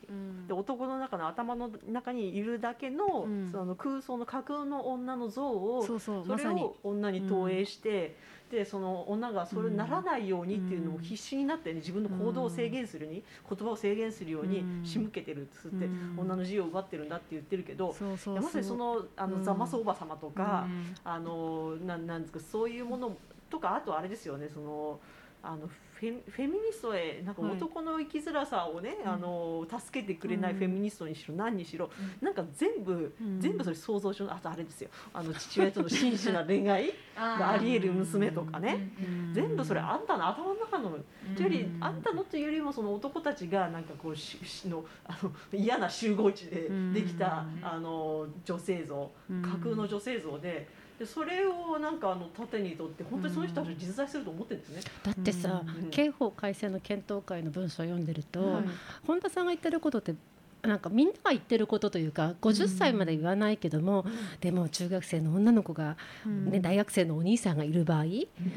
で男の中の頭の中にいるだけの,、うん。その空想の架空の女の像をそうそうそれまさに。を女に投影して、してその女がそれにならないようにっていうのを必死になってね自分の行動を制限するに言葉を制限するように仕向けてるっつってうん。女の自由を奪ってるんだって言ってるけどまさにそのあの、うん。ザマスおば様とか、うん。あのなんなんですかそういうものとかあとあれですよねそのあのフェフェミニストへなんかはい男の生きづらさをね、うん。あの助けてくれないうん。フェミニストにしろ何にしろ、なんか全部、うん。全部それ想像上のあとあれですよ。あの父親との真摯な恋愛が あり得る娘とかね、全部それあんたの頭の中のというよりあんたのというよりもその男たちがなんかこうししのあの嫌な集合地でできたうんあの女性像。うん。架空の女性像ででそれをなんかあの盾にとって本当にその人たちは実在すると思ってるんですね。だってさ、うん刑法改正の検討会の文書を読んでると、はい本田さんが言ってることってなんかみんなが言ってることというか50歳まで言わないけども、でも中学生の女の子が、ね大学生のお兄さんがいる場合、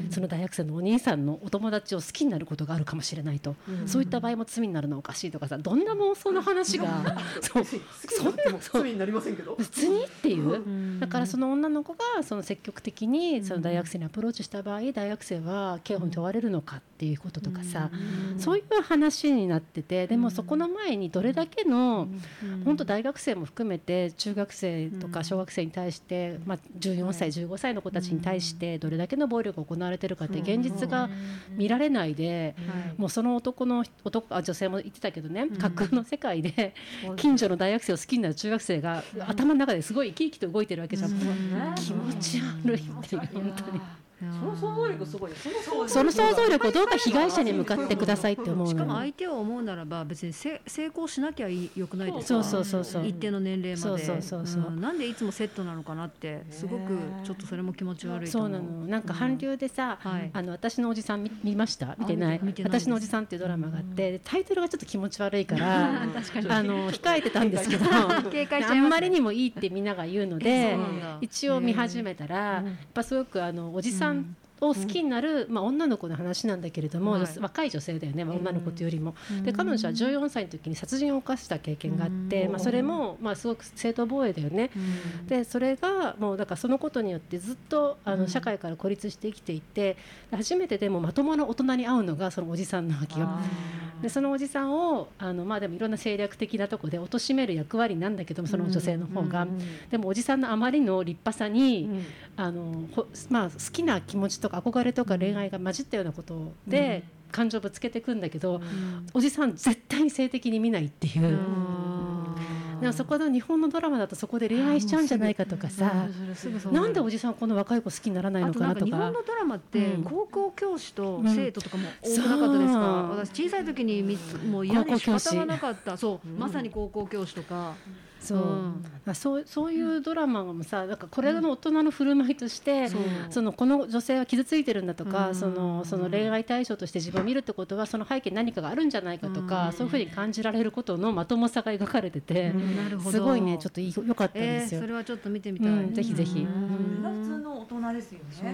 その大学生のお兄さんのお友達を好きになることがあるかもしれないと、うん。そういった場合も罪になるのはおかしいとかさ。どんな妄想の話が。そう。好きにな罪になりませんけど。別にっていう。うん。だからその女の子がその積極的にその大学生にアプローチした場合大学生は刑法に問われるのかっていうこととかさそういう話になっててでもそこの前にどれだけの本当大学生も含めて中学生とか小学生に対してまあ14歳15歳の子たちに対してどれだけの暴力が行われてるかって現実が見られないでもうその男の男あ女性も言ってたけどね架空の世界で近所の大学生を好きになる中学生が頭の中ですごい生き生きと動いてるわけじゃん。気持ち悪いっていう本当にその想像力すごいね。そのその想像力をどうか被害者に向かってくださいって思う。しかもの相手を思うならば別にせ成功しなきゃいいよくないですかそうそうそうそう。一定の年齢まで。そうそうそうそう。ん。なんでいつもセットなのかなってすごくちょっとそれも気持ち悪いとそうなの。なんか韓流でさ、はい。あの私のおじさん見見ました？見てない？私のおじさんっていうドラマがあってでタイトルがちょっと気持ち悪いから 確かに。あの控えてたんですけど警戒しちあゃいますねんまりにもいいってみんなが言うので一応見始めたらやっぱすごくあのおじさんを好きになる、まあ、女の子の話なんだけれども、はい。若い女性だよね、まあ、女の子というよりも。で彼女は14歳の時に殺人を犯した経験があって、うん。まあ、それも、まあ、すごく正当防衛だよね。うん。でそれがもうだからそのことによってずっとあの社会から孤立して生きていて初めてでもまともな大人に会うのがそのおじさんなわけよ。でそのおじさんをあのまあでもいろんな政略的なとこで貶める役割なんだけどもその女性の方が、でもおじさんのあまりの立派さに、あのほまあ、好きな気持ちとか憧れとか恋愛が混じったようなことで、感情ぶつけていくんだけど、おじさん絶対に性的に見ないっていう。でもそこの日本のドラマだとそこで恋愛しちゃうんじゃないかとかさなんでおじさんこの若い子好きにならないあのかなんとか日本かのドラマってうん高校教師と生徒とかも多くなかったですか、私小さい時にみもう嫌で仕方がなかった。そう、まさに高校教師とか、そう,、うん。あそうそういうドラマもさなんかこれの大人の振る舞いとして、そう。そのこの女性は傷ついてるんだとか、うん。そのその恋愛対象として自分を見るってことはその背景に何かがあるんじゃないかとか、うん。そういうふうに感じられることのまともさが描かれてて、なるほど。すごいねちょっといい良かったんえー、ですよ。それはちょっと見てみたい、うんぜひぜひ。うん。それが普通の大人ですよそう。ね。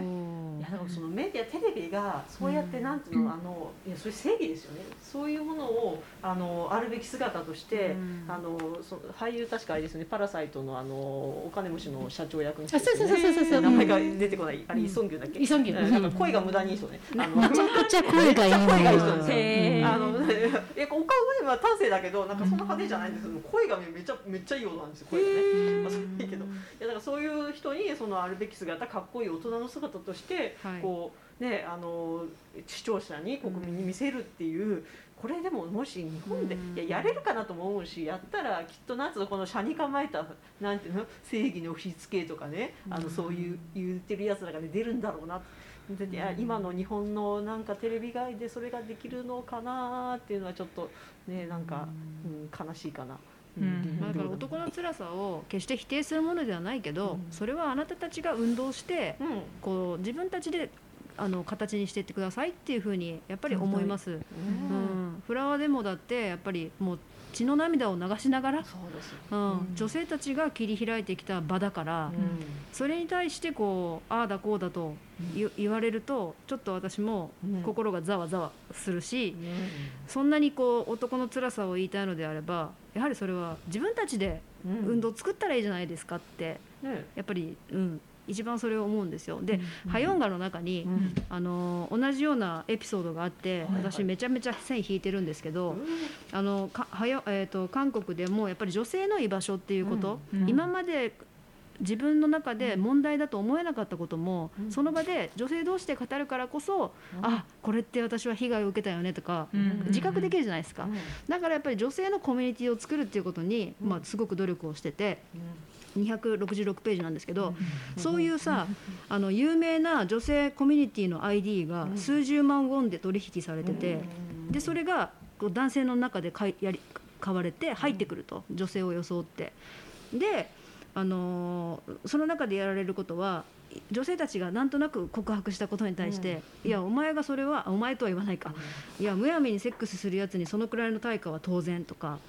いやだからそのメディアテレビがそうやってなんていうの、あのいやそれ正義ですよね。そういうものをあのあるべき姿として、うん。あのその俳優確かあれですよねパラサイトのあのお金持ちの社長役にしてあそうそうそうそうそう。名前が出てこない。あれイソンギュだっけ、イソンギュ声が無駄にいい人ね、あのめちゃくちゃ声がいいの声がいい人ですよへー。あの いやお顔は端正だけどなんかそんな派手じゃないんですけど声がめっちゃめっちゃいい音なんですよ声がね。まあ、それはいいけど。いやだからそういう人にそのあるべき姿かっこいい大人の姿として、はい。こうねあの視聴者に国民に見せるっていう、これでももし日本で、うん。いややれるかなとも思うしやったらきっとなんつうのこの車に構えたなんていうの？正義の押し付けとかね、あのそういう言ってるやつらが、ね、出るんだろうな。でいや今の日本のなんかテレビ外でそれができるのかなっていうのはちょっとねなんか、うん、悲しいかな。うん。まあ、だから男の辛さを決して否定するものではないけど、うん。それはあなたたちが運動してうん。こう自分たちであの形にしていってくださいっていうふうにやっぱり思います、うん。フラワーデモだってやっぱりもう血の涙を流しながら、そうん。女性たちが切り開いてきた場だから、それに対してこうああだこうだと言言われるとちょっと私もうん心がざわざわするし、そんなにこう男の辛さを言いたいのであればやはりそれは自分たちで運動作ったらいいじゃないですかってね。やっぱり、うん、一番それを思うんですよ。で、ハヨンガの中に、あの同じようなエピソードがあって、私めちゃめちゃ線引いてるんですけど、あのかはよえっ、と韓国でもやっぱり女性の居場所っていうこと、今まで自分の中で問題だと思えなかったことも、その場で女性同士で語るからこそ、あこれって私は被害を受けたよねとか、自覚できるじゃないですか、だからやっぱり女性のコミュニティを作るっていうことに、まあ、すごく努力をしてて。266ページなんですけど、そういうさあの有名な女性コミュニティの ID が数十万ウォンで取引されてて、でそれがこう男性の中で買いやり買われて入ってくると、女性を装って。であのーその中でやられることは女性たちがなんとなく告白したことに対して、いやお前がそれはあお前とは言わないか、いやむやみにセックスするやつにそのくらいの対価は当然とか、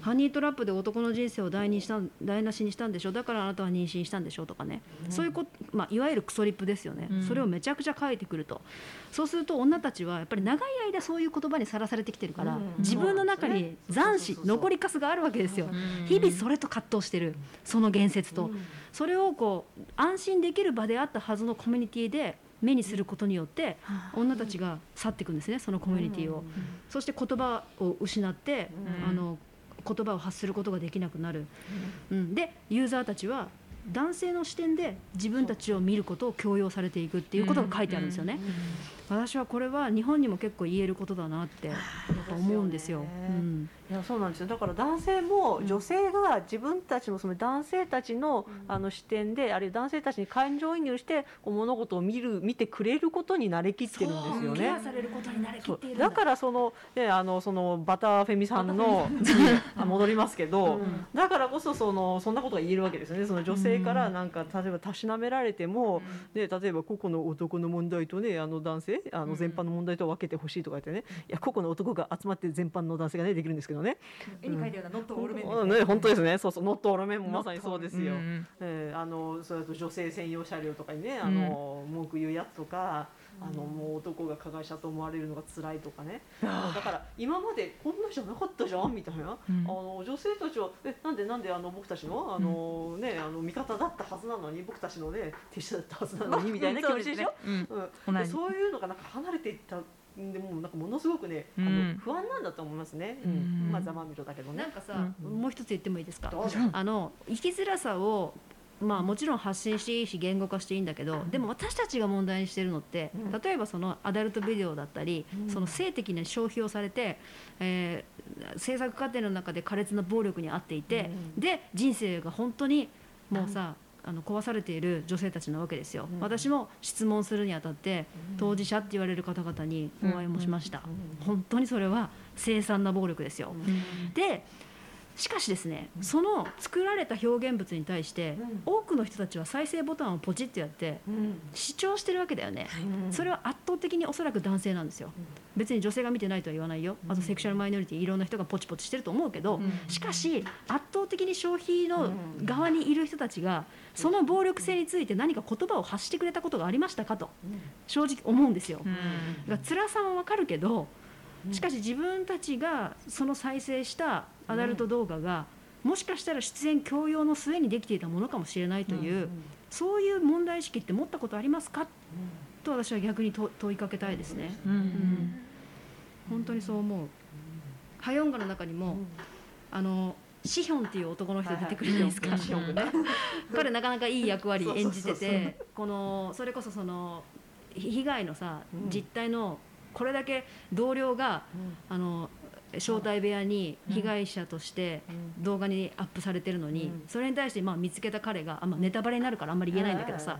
ハニートラップで男の人生を台にした台無しにしたんでしょ？だからあなたは妊娠したんでしょ？とかね、そういうこと、まあ、いわゆるクソリップですよね、それをめちゃくちゃ書いてくると。そうすると女たちはやっぱり長い間そういう言葉にさらされてきてるから、自分の中に残死残りかすがあるわけですよ、日々それと葛藤してる。その言説と、それをこう安心できる場であったはずのコミュニティで目にすることによって女たちが去っていくんですねそのコミュニティを、そして言葉を失って、あの言葉を発することができなくなる、うん、でユーザーたちは男性の視点で自分たちを見ることを強要されていくっていうことが書いてあるんですよね。私はこれは日本にも結構言えることだなって思うんですよ。うん。いやそうなんですよ。だから男性も女性が自分たちのその男性たちの,、あの視点であるいは男性たちに感情移入して物事を見る見てくれることに慣れきってるんですよね。されることに慣れきそうっているんだ。だからその,、ね、あのそのバターフェミさんの 戻りますけど、だからこそそのそんなことが言えるわけですよね。その女性からなんか例えばたしなめられても、ね、例えば個々の男の問題とねあの男性あの全般の問題と分けてほしいとか言ってねいや個々の男が集まって全般の男性がねできるんですけどね。絵に書いたようなノットオールメンうんね、本当ですね。そうそう、ノットオールメンもまさにそうですよ。うんうんえーあの、それと女性専用車両とかにね、あの、文句言うやつとか。あの、もう男が加害者と思われるのが辛いとかね。だから、今までこんなじゃなかったじゃんみたいな。うん。あの、女性たちは、え、なんで、なんで、あの、僕たちの、あの、ね、あの、味方だったはずなのに、僕たちのね、手下だったはずなのに、みたいな気持ちでしょ？うん。そういうのがなんか離れていったんでもうなんかものすごくね、あうん。の不安なんだと思いますね、ううん。んまあざまみろだけどね。なんかさ、もう一つ言ってもいいですか？あの生きづらさをまあもちろん発信していいし言語化していいんだけど、でも私たちが問題にしてるのって、うん。例えばそのアダルトビデオだったり、うん。その性的な消費をされて、えー制作過程の中で苛烈な暴力に遭っていて、うん。で人生が本当にもうさ、あの壊されている女性たちなわけですよ、うん。私も質問するにあたって当事者って言われる方々にお会いもしました、本当にそれは凄惨な暴力ですよ、でしかしですね、その作られた表現物に対して、多くの人たちは再生ボタンをポチッとやってうん。視聴してるわけだよね、うん。それは圧倒的におそらく男性なんですよ、別に女性が見てないとは言わないよ。あとセクシャルマイノリティいろんな人がポチポチしてると思うけど、しかし圧倒的に消費の側にいる人たちがその暴力性について何か言葉を発してくれたことがありましたかと正直思うんですよ。だから辛さはわかるけどしかし自分たちがその再生したアダルト動画がもしかしたら出演強要の末にできていたものかもしれないという、そういう問題意識って持ったことありますか？と私は逆にと問いかけたいですね。うん本当にそう思う。ハヨンガの中にも、あのシヒョンっていう男の人出てくるじゃないですか。彼なかなかいい役割演じててこのそれこそそのひ被害のさ、うん。実態のこれだけ同僚が、あの招待部屋に被害者として動画にアップされてるのに、うん。それに対してまあ見つけた彼があ、まあ、ネタバレになるからあんまり言えないんだけどさ、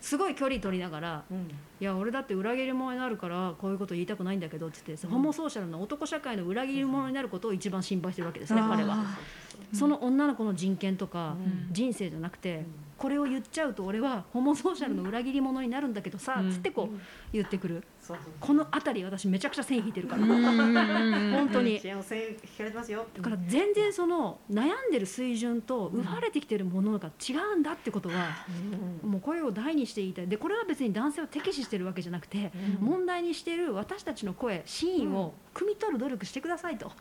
すごい距離取りながらうん「いや俺だって裏切り者になるからこういうこと言いたくないんだけど」って言って、ホモソーシャルな男社会の裏切り者になることを一番心配してるわけですね、彼は。その女の子の人権とか、人生じゃなくて、これを言っちゃうと俺はホモソーシャルの裏切り者になるんだけどさ、つってこう言ってくる。そうそう。この辺り私めちゃくちゃ線引いてるから。本当に。支援を線引かれてますよだから全然その悩ん。でる水準と奪われてきてるものが違うん。だってことはもう声を大にして言いたいでこれは別に男性を敵視してるわけじゃなくて問題にしている私たちの声真意を汲み取る努力してくださいと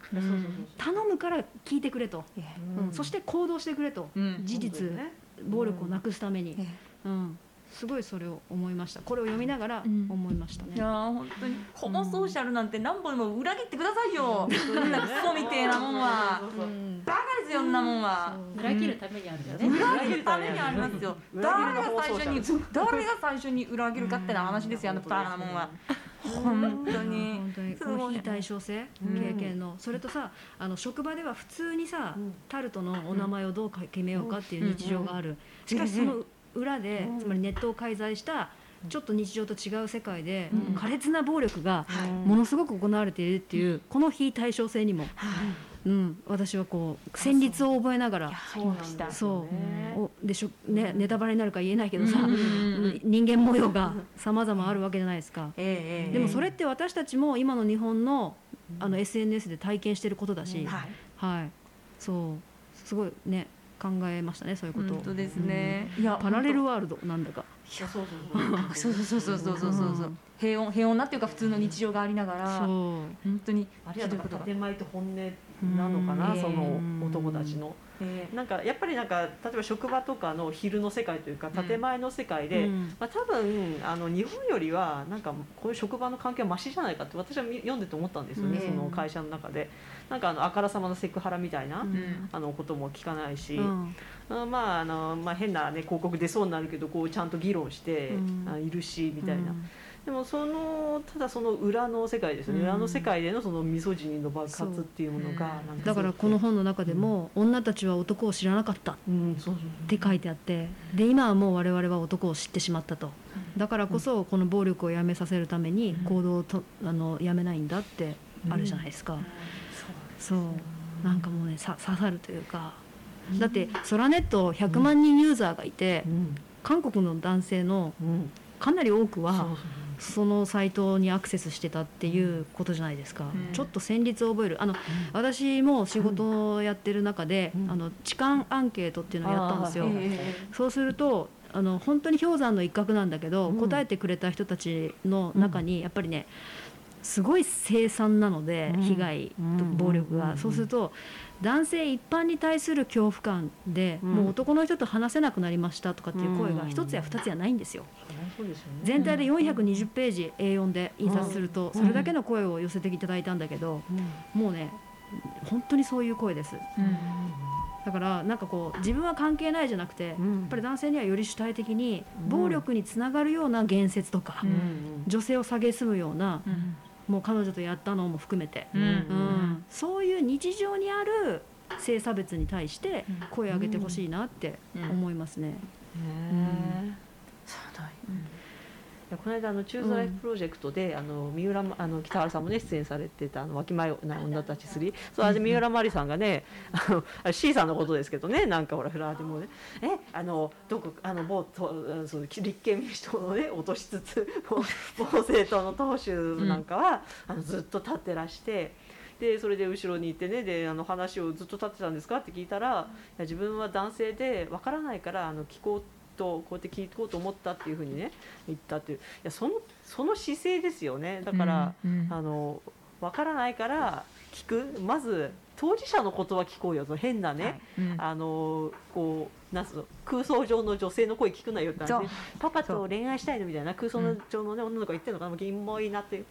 頼むから聞いてくれと、うん。そして行動してくれとうん。事実ね暴力をなくすために。うん、すごいそれを思いました。これを読みながらうん。思いましたね、いやー本当にホモソーシャルなんて何本でも裏切ってくださいよ、そんなクソみてえなもんは。バカですよそんなもんは。裏切るためにあるんだね、裏切るためにありますよ。誰が最初に誰が最初に裏切るかってな話ですよあのバカなもんは本当に。本当に。すごいこの非対称性？経験の、それとさあの職場では普通にさ、うん。タルトのお名前をどう決めようかっていう日常がある、しかしその裏で、つまりネットを介在したちょっと日常と違う世界で、うん。苛烈な暴力がはい。ものすごく行われているっていう、この非対称性にも、うん、私はこう旋律を覚えながらそうね。そうおでしょ、ね、ネタバレになるか言えないけどさ、うんうん人間模様が様々あるわけじゃないですか。ええええでもそれって私たちも今の日本のあの SNS で体験してることだし、はい。はい、そう。すごいね考えましたねそういうこと。を本当ですね。いやパラレルワールドなんだか。そうそうそうそうそうそうそうそうそうそう平穏平穏なっていうか普通の日常がありながらそう本当にあれはひどいことが建前と本音なのかな、うん。その男たちの。えなんかやっぱりなんか例えば職場とかの昼の世界というか建前の世界で、うん。まあ、多分あの日本よりはなんかこういう職場の関係はマシじゃないかって私はみ読んでて思ったんですよね、うん。その会社の中で。なんかあのあからさまなセクハラみたいな、あのことも聞かないし、うん。あまああのまあ、変な、ね、広告出そうになるけどこうちゃんと議論して、いるしみたいな、うんでもそのただその裏の世界ですよね、うん。裏の世界でのそのミソジニの爆発っていうものがなんだからこの本の中でも「女たちは男を知らなかった」っうんそうそうて書いてあって。で今はもう我々は男を知ってしまったと。だからこそこの暴力をやめさせるために行動をとあのやめないんだってあるじゃないですか、そう。なんかもうねさ刺さるというか。だってソラネット100万人ユーザーがいてうん。韓国の男性のうん。かなり多くそうはそのサイトにアクセスしてたっていうことじゃないですか、うん。ちょっと旋律を覚える。あの私も仕事をやってる中で、うん。あの痴漢アンケートっていうのをやったんですよ、そうするとあの本当に氷山の一角なんだけど、うん。答えてくれた人たちの中にやっぱりねすごい凄惨なので、うん。被害とうん。暴力が、うん。そうすると男性一般に対する恐怖感で、うん。もう男の人と話せなくなりましたとかっていう声が一つや二つやないんですよ。全体で420ページ A4 で印刷すると、うん。それだけの声を寄せていただいたんだけど、もうね本当にそういう声です。うん。だからなんかこう自分は関係ないじゃなくて、うん。やっぱり男性にはより主体的にうん。暴力につながるような言説とか、うん。うん女性を蔑むような、うん。もう彼女とやったのも含めて、うん。うん。そういう日常にある性差別に対してうん。声を上げてほしいなって思いますね。ねうだいやこの間あのチューズライフプロジェクトで、あの三浦まあの北原さんもね出演されてたあのわきまえな女たち3そうあれ三浦マリさんがねあのあれ C さんのことですけどねなんかほらフラーでもね。えあのどこあの某とあそう立憲民主党のね落としつつ某某政党の党首なんかは、あのずっと立ってらして。でそれで後ろにいてねであの話をずっと立ってたんですかって聞いたら自分は男性でわからないからあの聞こうとこうやって聞こうと思ったっていうふうにね言ったっていう。いやそのその姿勢ですよね。だから、うんあのわからないから聞く。まず当事者の言葉聞こうよと変なね、うん。あのこうなんすの空想上の女性の声聞くなよって話でパパと恋愛したいのみたいな空想上の、ね女の子が言ってるのかなキモいなって。いう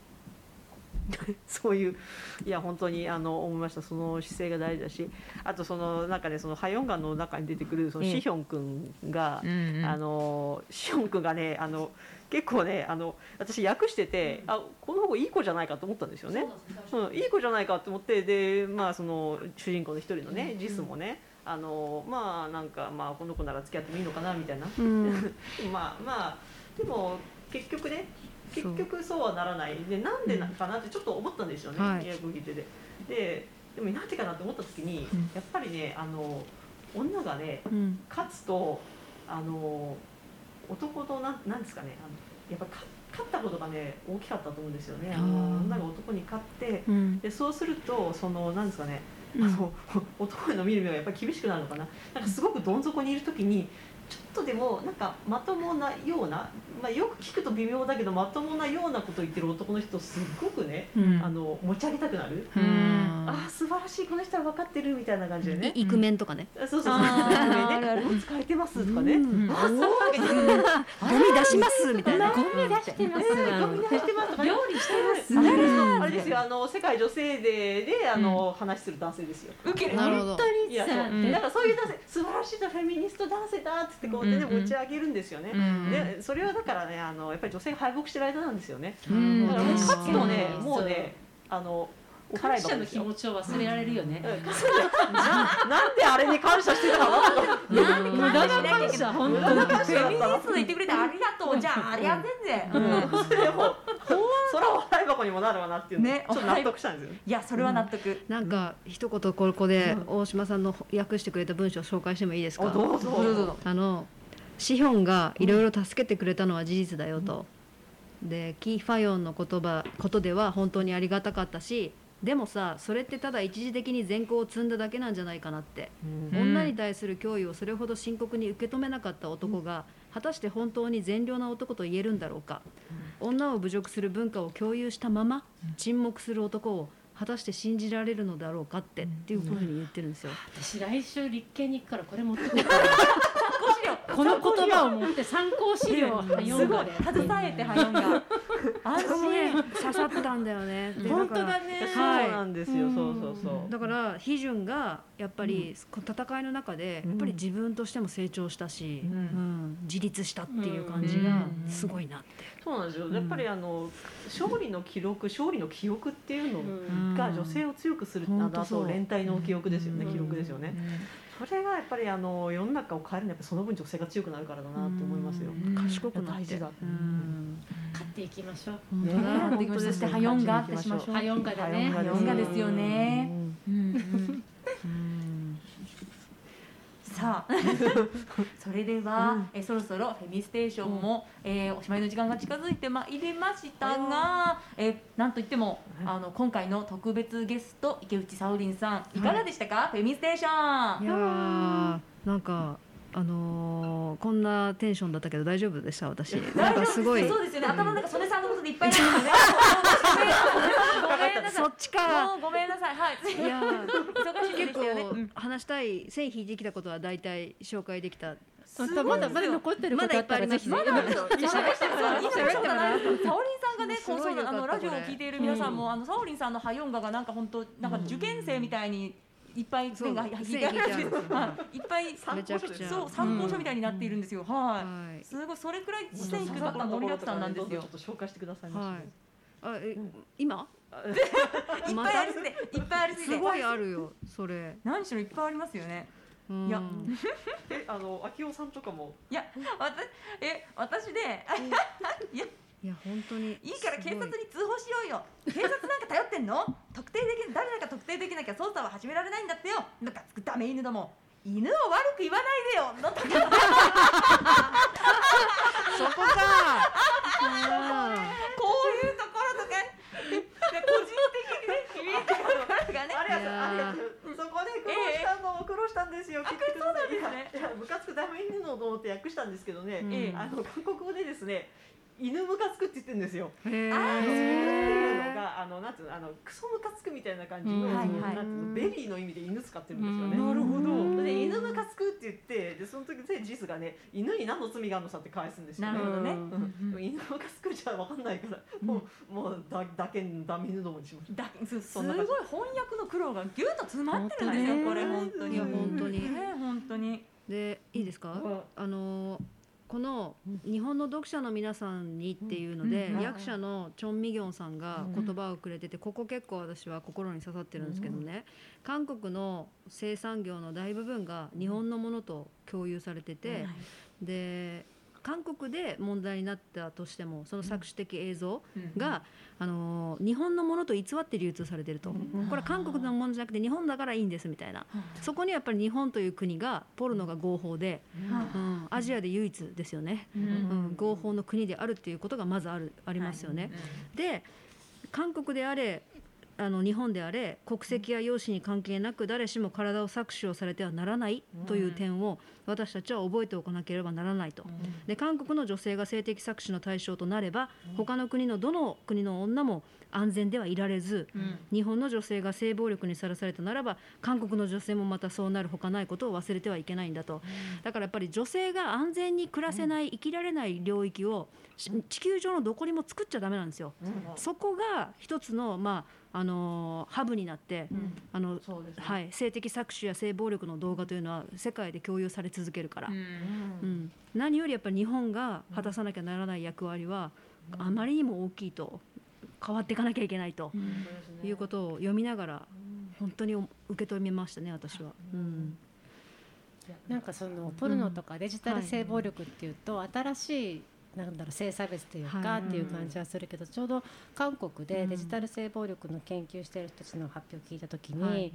そういういや本当にあの思いました。その姿勢が大事だしあとそのなんかねそのハヨンガンの中に出てくるそのええ。シヒョン君が、うんうん。あのシヒョン君がねあの結構ねあの私訳してて、あこの子いい子じゃないかと思ったんですよね。うん、いい子じゃないかと思ってでまあその主人公の一人のね、ジスもねあのまあなんかまあこの子なら付き合ってもいいのかなみたいな、うん。まあまあでも結局ね結局そうはならない。でなんでなかなってちょっと思ったんですよね、はい。訳聞いててででもなんでかなって思った時に、うん。やっぱりねあの女がねうん。勝つとあの男となんなんですかねあのやっぱ勝勝ったことがね大きかったと思うんですよね。あの女が男に勝ってうん。でそうするとそのなんですかね、うん。あの 男への見る目がやっぱり厳しくなるのかな。なんかすごくどん底にいる時にちょっとでもなんかまともなようなまあ、よく聞くと微妙だけどまともなようなことを言ってる男の人すっごくね、うん。あの持ち上げたくなる、うん。ああ素晴らしいこの人は分かってるみたいな感じでね、イクメンとかね。そうそうそう。あーあるある。お疲れてますとかね、うん。あそう。ゴミ出しますみたいな。ゴミ出してます。えーゴミ出してますとかね。料理してます。あれですよ。あの世界女性デーであの、話する男性ですよ。ウケる。なるほどいやそう。うん。だからそういう男性素晴らしいフェミニスト男性だっつってこうやってねうんうん持ち上げるんですよね。うんでそれはだからねあのやっぱり女性が敗北してる間なんですよね。うんだからもう勝つとねうんもうねあの感謝の。気持ちを忘れられるよね。うんななんであれに感謝してたの？なん。で無駄な感謝しなきゃいけない感謝。本無駄な感フェミニストで言ってくれてありがとうじゃあありゃ全然、うん、それでもそれはお払い箱にもなるわなっていう。のねちょっと納得したんですよ。いやそれは納得、なんか一言ここで大島さんの訳してくれた文章を紹介してもいいですか？あどうぞどうぞどうぞ。あのシヒョンがいろいろ助けてくれたのは事実だよと、でキー・ファヨンの言葉ことでは本当にありがたかったしでもさそれってただ一時的に善行を積んだだけなんじゃないかなって、うん。女に対する脅威をそれほど深刻に受け止めなかった男が、果たして本当に善良な男と言えるんだろうか、女を侮辱する文化を共有したまま沈黙する男を果たして信じられるのだろうかって、っていうふうに言ってるんですよ。私来週立憲に行くからこれ持ってこう この言葉を持って参考資料を読すごい。んだで携えてはよんが安心刺さったんだよね。で本当だからだね。そうはいなんですよ。そうそうそう。だからヒジュンがやっぱり戦いの中でやっぱり自分としても成長したし、うん。うん自立したっていう感じがすごいなって。そうなんですよ。やっぱりあの勝利の記録、勝利の記憶っていうのうん。が女性を強くするあと本当そう。連帯の記憶ですよね。うん。記録ですよね。それがやっぱりあの世の中を変えるのはやっぱその分女性が強くなるからだなと思いますよ。うん。賢くなって。大事だ。うん。買っていきましょう。本当だね。買っていきましょ。うそしてハヨンガってしましょう。ハヨンガだね。ハヨンガですよね。うんうん。うん。うん さあ。それでは、えそろそろ「フェミステーションも」えーおしまいの時間が近づいてまいりましたが、えーなんといってもあの今回の特別ゲスト池内沙織んさんいかがでしたか、フェミステーション。いやーなんかあのーこんなテンションだったけど大丈夫でした私。なんかすごい。そうですよね。頭の中曽根さんのことでいっぱいなんですよね。ごめんなさい。そっちか。ごめんなさい。はい。いやー忙しいです結よね、構話したい線引いてきたことは大体紹介できた。まだまだ残ってることあったらぜひまだいっぱいありますまだ喋ってるから、いい喋ってるから。サオリンさんがね、こうそうあのラジオを聞いている皆さんも、あのサオリンさんのハヨンガがなんか本当なんか受験生みたいに。いっぱい線が引いてあるんですけど、はいいっぱいめちゃくちゃそう参考書みたいになっているんですよ。ははいい。。すごいそれくらい視線引くところ盛りだくさんなんですよちょっ。と紹介してくださいましはい。あえ今？いっぱいありすぎて、いっぱいありすぎて。すごいあるよそれ。何しろいっぱいありますよね。うんいやえあの秋夫さんとかも？いや、私え私で、いやいや本当にいいから警察にす通報しようよ。警察なんか頼ってんの？特定でき誰だか特定できなきゃ捜査は始められないんだってよ。なんかつくダメ犬ども。犬を悪く言わないでよ。のそこか。あ こういうところとか。で個人的にね響いてるところがね。ありがとういやーあそこで苦労したの、苦労したんですよそうなんですね。いやムカつくダメ犬のと思って訳したんですけどね、うん。ええあの韓国語でですね犬ムカつくって言ってるんですよ。へあのがあのなんていうのあのクソムカつくみたいな感じの、うん。はいはい。なんていうの very の意味で犬使ってるんですよね。うん。なるほど。で犬ムカつくって言ってでその時でジスがね犬に何の罪があるのさって返すんですよね。なるほどね。うん。犬ムカつくじゃわかんないから、もうもうだだけダメ犬どもにしました。だすすそんな感じ。ごい翻訳の苦労がギュッと詰まってるんですよこれ本当に。本当に。ね本当に。でいいですか？あのこの日本の読者の皆さんにっていうので、うん役者のチョン・ミギョンさんが言葉をくれてて、ここ結構私は心に刺さってるんですけどね、韓国の生産業の大部分が日本のものと共有されてて、で韓国で問題になったとしてもその搾取的映像が、あの日本のものと偽って流通されてると、これは韓国のものじゃなくて日本だからいいんですみたいな、そこにはやっぱり日本という国がポルノが合法で、うん、アジアで唯一ですよね、うん、合法の国であるっていうことがまずあるありますよね。で韓国であれあの日本であれ国籍や容姿に関係なく誰しも体を搾取をされてはならないという点を私たちは覚えておかなければならないと。で韓国の女性が性的搾取の対象となれば他の国のどの国の女も安全ではいられず、日本の女性が性暴力にさらされたならば韓国の女性もまたそうなるほかないことを忘れてはいけないんだと、だからやっぱり女性が安全に暮らせない、生きられない領域をし地球上のどこにも作っちゃダメなんですよ。そこが一つのまああのーハブになって、あのそうですね。はい、性的搾取や性暴力の動画というのは世界で共有され続けるから、うん。何よりやっぱり日本が果たさなきゃならない役割はあまりにも大きいと変わっていかなきゃいけないということを読みながら本当に受け止めましたね私は。うん。なんかそのポルノとかデジタル性暴力っていうと新しいなんだろう性差別というかはい。っていう感じはするけどちょうど韓国でデジタル性暴力の研究している人たちの発表を聞いた時に、はい。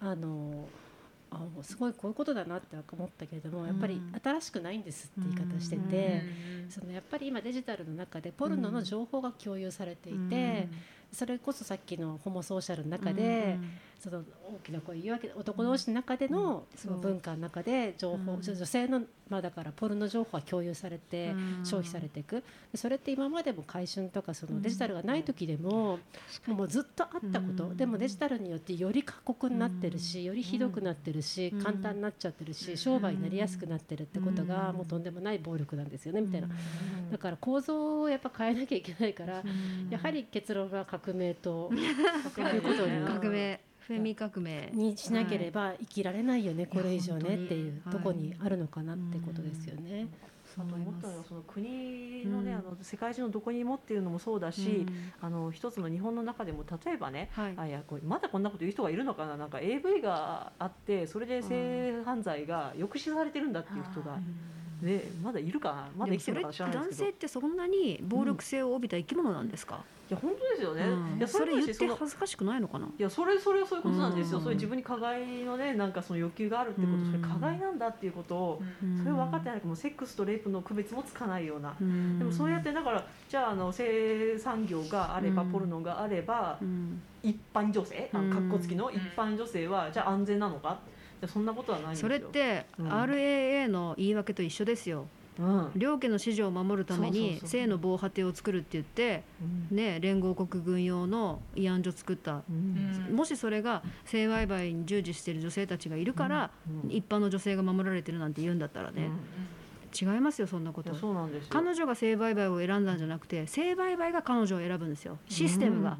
あのあすごいこういうことだなって思ったけれどもやっぱり新しくないんですって言い方してて、そのやっぱり今デジタルの中でポルノの情報が共有されていて、それこそさっきのホモソーシャルの中で、その大きな声言うわけ男同士の中でのその文化の中で情報、うん。女性のまあだからポルノ情報は共有されてうん。消費されていく。でそれって今までも回春とかそのデジタルがない時でももうずっとあったこと。うん。でもデジタルによってより過酷になってるしよりひどくなってるしうん。簡単になっちゃってるし商売になりやすくなってるってことがもうとんでもない暴力なんですよねみたいな。だから構造をやっぱ変えなきゃいけないからやはり結論は革命ということに革命フェミ革命。にしなければ生きられないよね、これ以上ねっていうとこにあるのかなってことですよね。あと思ったのはその国のね、うん。あの世界中のどこにもっていうのもそうだし、あの一つの日本の中でも例えばね、はい。あいやこれまだこんなこと言う人がいるのかななんか AV があってそれで性犯罪が抑止されてるんだっていう人が、ね、まだいるかなまだ生きてるのか知らない男ですけど。性ってそんなに暴力性を帯びた生き物なんですか、いや本当ですよね、うん。いやそそれ言って恥ずかしくないのかな？いやそれそれはそういうことなんですよ、うん。そういう自分に加害のねなんかその欲求があるってこと、うん。それ加害なんだっていうことを、それを分かってないもうセックスとレイプの区別もつかないような、うん。でもそうやってだからじゃああの性産業があれば、うん。ポルノがあればうん。一般女性あうん。の格好付きの一般女性はじゃあ安全なのか？いやそんなことはないんですそよれってうん。RAA の言い訳と一緒ですよ。うん。両家の支持を守るために性の防波堤を作るって言ってうん。ね連合国軍用の慰安所作った。うん。もしそれが性売買に従事している女性たちがいるから、うん。一般の女性が守られてるなんて言うんだったらね、違いますよそんなこと。いやそうなんですよ。彼女が性売買を選んだんじゃなくて性売買が彼女を選ぶんですよ。システムが、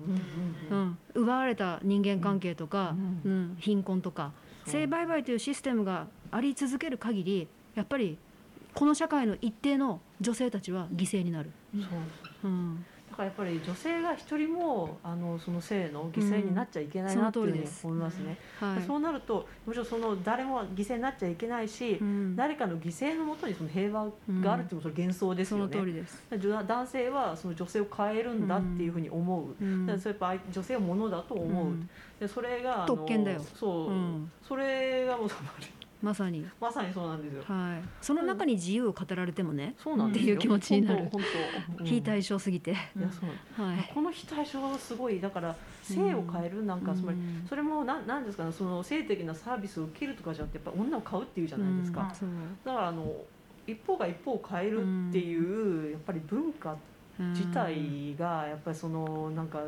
うんうん奪われた人間関係とか、ううん。貧困とか性売買というシステムがあり続ける限りやっぱりこの社会の一定の女性たちは犠牲になる、そう。うん、だからやっぱり女性が一人もあのその性の犠牲になっちゃいけないなっていうふ思いますね、はい。そうなるともちろんその誰も犠牲になっちゃいけないし、うん。誰かの犠牲のもとにその平和があるっていうのもそれ幻想ですそのよね、男性はその女性を変えるんだっていうふうに思う、うん。それやっぱ女性をものだと思う、うん。でそれが特権だよ。そう、うん。それがもうまさに、まさにそうなんですよ、はい、その中に自由を語られてもね、そうなんですよ。っていう気持ちになる。本当非対称すぎて、いやそうはい、この非対称はすごいだから性を変えるなんか、つまりうんそれもなんなんですかねその性的なサービスを受けるとかじゃなくてやっぱ女を買うっていうじゃないですか、だからあの一方が一方を変えるっていう、やっぱり文化自体がやっぱりそのなんか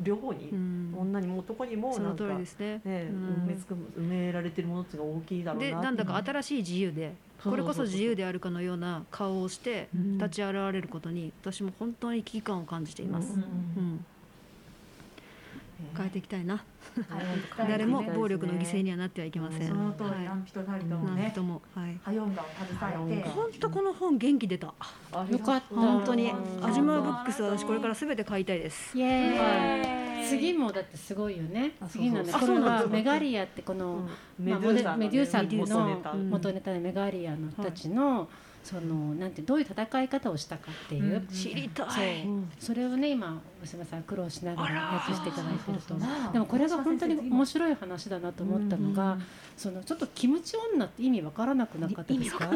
両方に、うん。女にも男にもなんかね。ね、うん。埋めつく埋められてるものっていうのが大きいだろうなでなんだか新しい自由でこれこそ自由であるかのような顔をしてうん。立ち現れることに私も本当に危機感を感じています。ううんん。変えていきたいな。はい。誰も暴力の犠牲にはなってはいけません。その通りはい何人たりともね。もはい。ハヨンガを携えて。本当この本元気出た。あよかった。本当に。うんアジマブックス私これからすべて買いたいです。イエーイ。はい。次もだってすごいよね。あそうそう次なんですメガリアってこの、メデューサの元ネタメガリアの人たちのそのなんてどういう戦い方をしたかっていう、うん。知りたい。それをね今大島さん苦労しながらやってしていただいてるとでもこれが本当に面白い話だなと思ったのが、そのちょっとキムチ女って意味わからなくなかったですか？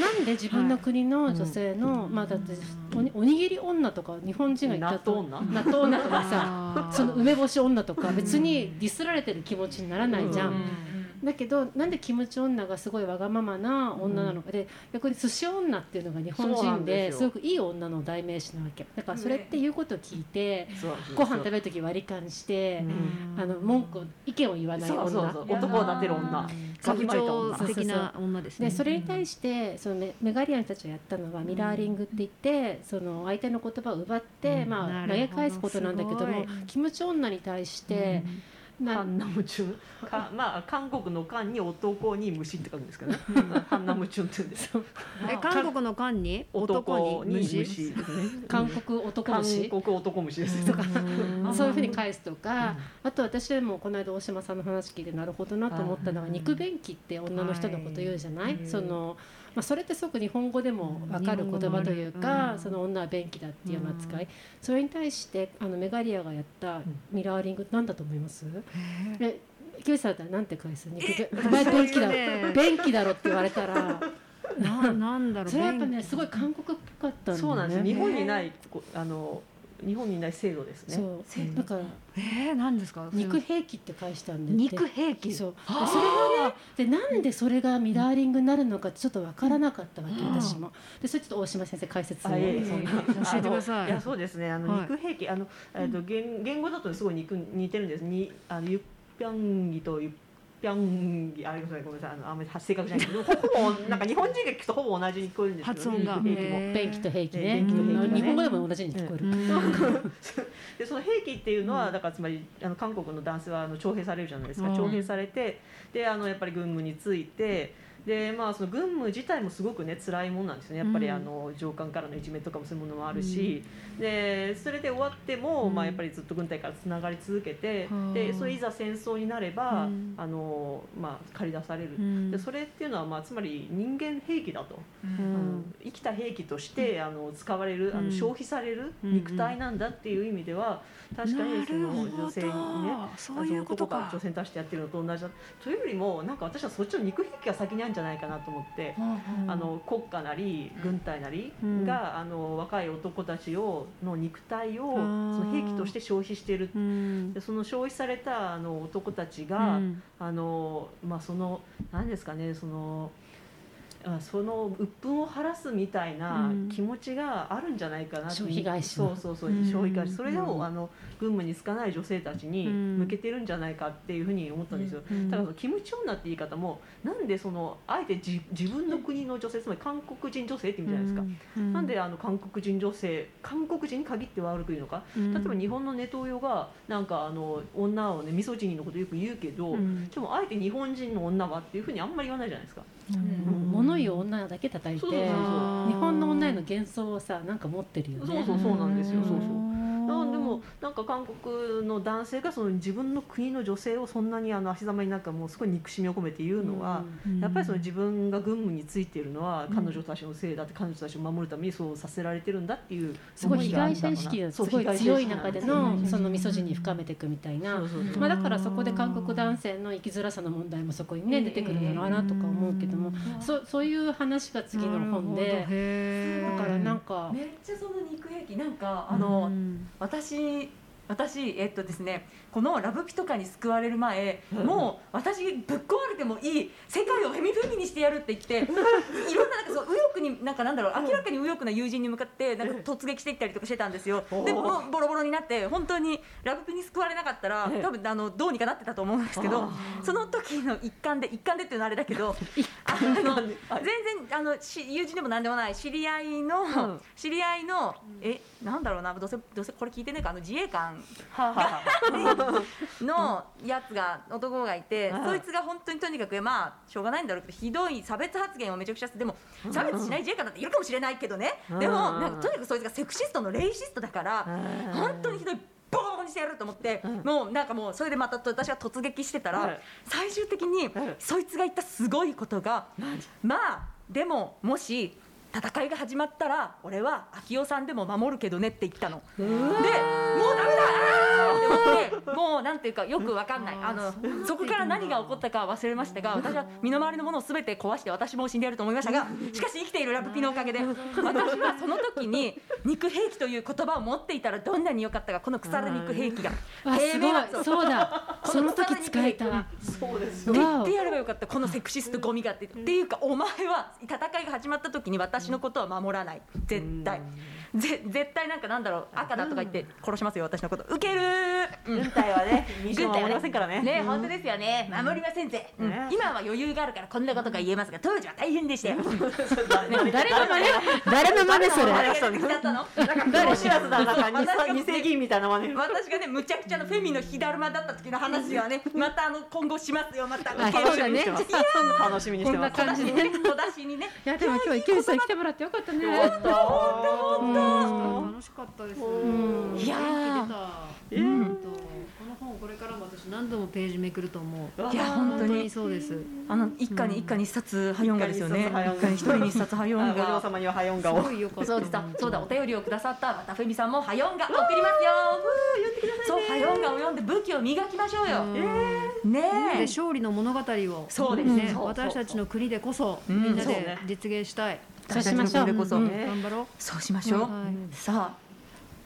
なんで自分の国の女性の、まあだっておにおにぎり女とか日本人が言ったと納納豆女とかさ その梅干し女とか別にディスられてる気持ちにならないじゃん。うんだけどなんでキムチ女がすごいわがままな女なのか。で逆に寿司女っていうのが日本人んですごくいい女の代名詞なわけ。だからそれっていうことを聞いてそうなんですよ。ご飯食べる時割り勘してうん。あの文句を意見を言わない女そうそうそう。男を立てる女。特徴わきまえた女的な女ですね。でそれに対してそのメメガリアンたちがやったのはミラーリングって言ってその相手の言葉を奪って、うん。まあ、投げ返すことなんだけどもキムチ女に対して、なハンナムチュン。かまあ韓国の韓に男に虫って書くんですけどね。ハンナムチュンって言うんです。え韓国の漢に？男男にに虫。虫ですね。韓国男韓虫国男虫です。とかそういうふうに返すとか、あと私もこの間大島さんの話聞いてなるほどなと思ったのが、うん肉便器って女の人のこと言うじゃない、はいそのまあ、それってすごく日本語でも分かる言葉というか、うん。その女は便器だっていうような扱い、それに対してあのメガリアがやったミラーリングなんだと思います、えキムさんだったらなんて返す？肉便お前便器だ便器だろって言われたら。ななんだろう。それはやっぱねすごい韓国っぽかったんだよね。そうなんです。日本にないこあの日本にない制度ですね。そう。だからえー、なんですか？肉兵器って返したんで肉兵器？そう。でそれがねでなんでそれがミラーリングになるのかちょっとわからなかったわけ、私も。でそれちょっと大島先生解説をあいえいえ。そんな教えてください。いやそうですね。あの、はい肉兵器あのえっと言言語だとすごい肉似てるんです。にあのユッピャンギとユッピャンギあごめんなさいごめんなさいあのあんまり正確じゃないけど ほぼなんか日本人が聞くとほぼ同じに聞こえるんですけど、発音が。肉兵器も。へー便器と兵器ねえ便器と兵器がね日本語でも同じに聞こえる、うん。でその兵器っていうのは、だからつまりあの韓国の男性はあの徴兵されるじゃないですか、うん。徴兵されてであのやっぱり軍務についてでまあその軍務自体もすごくね辛いもんなんですよね。やっぱりうん。あの上官からのいじめとかもそういうものもあるし、でそれで終わっても、うん。まあ、やっぱりずっと軍隊からつながり続けて、はあ。でそれいざ戦争になれば、うん。あのまあ、駆り出される、うん。でそれっていうのは、まあ、つまり人間兵器だと。生きた兵器として、あの使われるあうん。の消費されるうん。肉体なんだっていう意味では、確かにその女性にねそういうことか。女性に対してやってるのと同じだ。というよりもなんか私はそっちの肉兵器が先にあるんじゃないかなと思って。あの国家なり軍隊なりうん。が、あの若い男たちをの肉体をその兵器として消費している。うん。でその消費されたあの男たちうが、ん。あのまあその何ですかねそのあその鬱憤を晴らすみたいなうん。気持ちがあるんじゃないかなとそうそうそううん。消費返し。それうん。をあの軍務に就かない女性たちにうん。向けてるんじゃないかっていうふうに思ったんですよ。うん。ただそのキムチ女って言い方もなんでそのあえてじ自分の国の女性つまり韓国人女性って意味じゃないですか。うん。なんであの韓国人女性韓国人に限って悪く言うのか。うん。例えば日本のネトウヨがなんかあの女をねミソジニのことよく言うけど、うん。でもあえて日本人の女はっていうふうにあんまり言わないじゃないですか。うん物言う女だけ叩いて日本の女への幻想をさなんか持ってるよねそうそうそうなんですよ。そうそう。うんなん。でもなんか韓国の男性がその自分の国の女性をそんなにあの足ざまになんかもうすごい憎しみを込めて言うのは、うんやっぱりその自分が軍務についているのは彼女たちのせいだって彼女たちを守るためにそうさせられてるんだっていうすごい被害者意思識がすそうごい強い中でのそのミソジに深めていくみたいな。そうそうそう。まあ、だからそこで韓国男性の生きづらさの問題もそこにね出てくるのかなとか思うけどもそそういう話が次の本で。だからなんかめっちゃその肉兵器なんかあの、私私えっとですねこのラブピとかに救われる前、もう私ぶっ壊れてもいい世界をフェミフェミにしてやるって言って いろんななんかそう右翼になんかなんだろう明らかに右翼な友人に向かってなんか突撃していったりとかしてたんですよ。でもボロボロになって本当にラブピに救われなかったら多分あのどうにかなってたと思うんですけどその時の一環で一環でっていうのはあれだけど あの全然あのし友人でもなんでもない知り合いの、うん。知り合いのえなんだろうなどうせどうせこれ聞いてねえかあの自衛官はあはあ のやつが男がいて、うん。そいつが本当にとにかくまあしょうがないんだろうけどひどい差別発言をめちゃくちゃしてでも差別しない自衛官だっているかもしれないけどね、うん。でもなんかとにかくそいつがセクシストのレイシストだから、本当にひどいボコボコにしてやると思って、うん。もうなんかもうそれでまた私が突撃してたら、はい最終的にはいそいつが言ったすごいことが、まあでももし戦いが始まったら俺は秋代さんでも守るけどねって言ったの。でもうダメだあーって思ってもうなんていうかよくわかんない。あのそこから何が起こったかは忘れましたが私は身の回りのものを全て壊して私も死んでやると思いましたがしかし生きているラブピのおかげで私はその時に肉兵器という言葉を持っていたらどんなに良かったかこの腐る肉兵器があすごい。そう。だ。その時使えた。そうです言ってやればよかった。このセクシストゴミがって。っていうかお前は戦いが始まった時に私のことは守らない。絶対ぜ絶対なんかなんだろう赤だとか言って殺しますよ私のこと。ウケるうん。軍隊はね民主を守りませんからね。ね。本当ですよね。守りませんぜ、今は余裕があるからこんなことが言えますが当時は大変でしたよ。誰の誰の真似誰の真似それ誰知らずだなんか二世議員みたいな真似。私がねむちゃくちゃなフェミの火だるまだった時の話はね。またあの今後しますよ。また楽しみにしてます。小出しにね小出しにね。いやでも今日池内さん来てもらってよかったね楽しかったです。んいやー元気出た。えー本当この本これからも私何度もページめくると思う。いや本当にそうです。あの一家に一家に一冊ハヨンガですよね。一家に一人に一冊ハヨンあお嬢ガ。様にはハヨンガをすごい良かった。そうだそうだお便りをくださったまたフェミさんもハヨンガ送りますよ。そうハヨンガを読んで武器を磨きましょうよ。うんねでえ。勝利の物語をそうですね私たちの国でこそうんみんなで実現したい。そうしましょう。これこそ。うん。ね。頑張ろう。そうしましょう。はい。さあ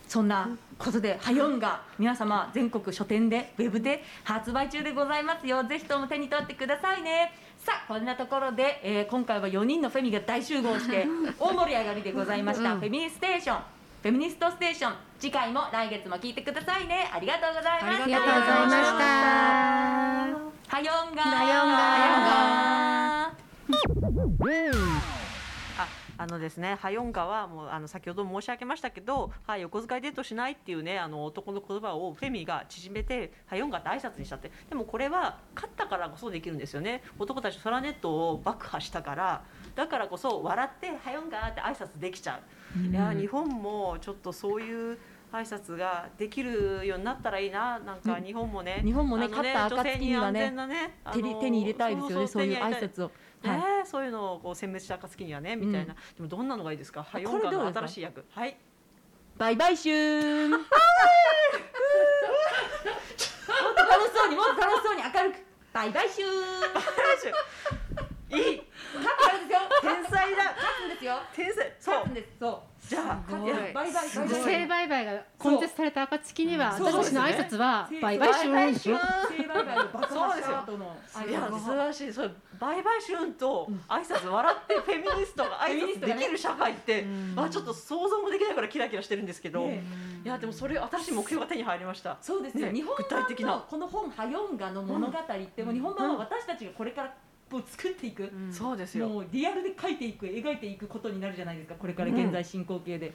そんなことでハヨンガ皆様全国書店でウェブで発売中でございますよ。ぜひとも手に取ってくださいね。さあこんなところで、えー今回は4人のフェミが大集合して 大盛り上がりでございました、フェミニステーション。フェミニストステーション。次回も来月も聞いてくださいね。ありがとうございました。ありがとうございました。ハヨンガハヨンガハああのですね、ハヨンガはもうあの先ほど申し上げましたけど、はい横使いデートしないっていうねあの男の言葉をフェミが縮めてハヨンガって挨拶にしたって。でもこれは勝ったからこそできるんですよね。男たちソラネットを爆破したから、だからこそ笑ってハヨンガって挨拶できちゃう。いや日本もちょっとそういう挨拶ができるようになったらいいな。なんか日本もね、日本もねあの勝った暁にはね女性に安全なね手に入れたいですよねそういう挨拶をえそういうのをこう殲滅した暁にはねみたいな、でもどんなのがいいですか？ハヨンガの新しい役。はい。バイバイシューン。もっと楽しそうにもっと楽しそうに明るく。バイバイシューン。いい勝つんですよ。天才だ。勝つんですよ。天才。そう。勝つんです。そう。じゃあすごいいや。バイバイバイバイ性売買が根絶された暁にはそう私たちの挨拶はバイバイシューンです。よ性売買を爆破した後のいや素晴らしいそれバイバイシューンと挨拶笑ってフェミニストが挨拶できる社会って、あちょっと想像もできないからキラキラしてるんですけど、ねいやでもそれ新しい目標が手に入りました。そうですよ、ね日本具体的な。版のこの本「ハヨンガの物語」ってもう日本版は私たちがこれからもう作っていく、そうですよ。もうリアルで描いていく描いていくことになるじゃないですか。これから現在進行形で、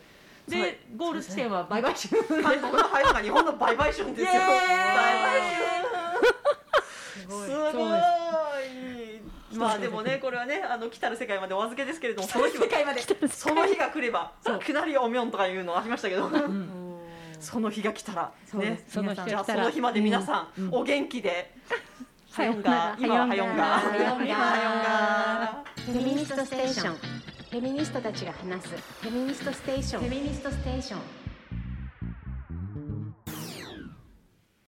でゴール地点はバイバイシューンはい、このハヨンガ日本のバイバイシューンですよ。イエーイ。バイバイシューン。すごい。まあでもねこれはねあの来たる世界までお預けですけれども その日は。世界まで。その日が来ればくなりおみょんとかいうのありましたけど、その日が来たらね。す。その日がじゃあその日まで皆さん、お元気で、ハヨンガ今はハヨンガハヨンガ今はハヨンガフェミニストステーション。フェミニストたちが話す。フェミニストステーション。フェミニストステーション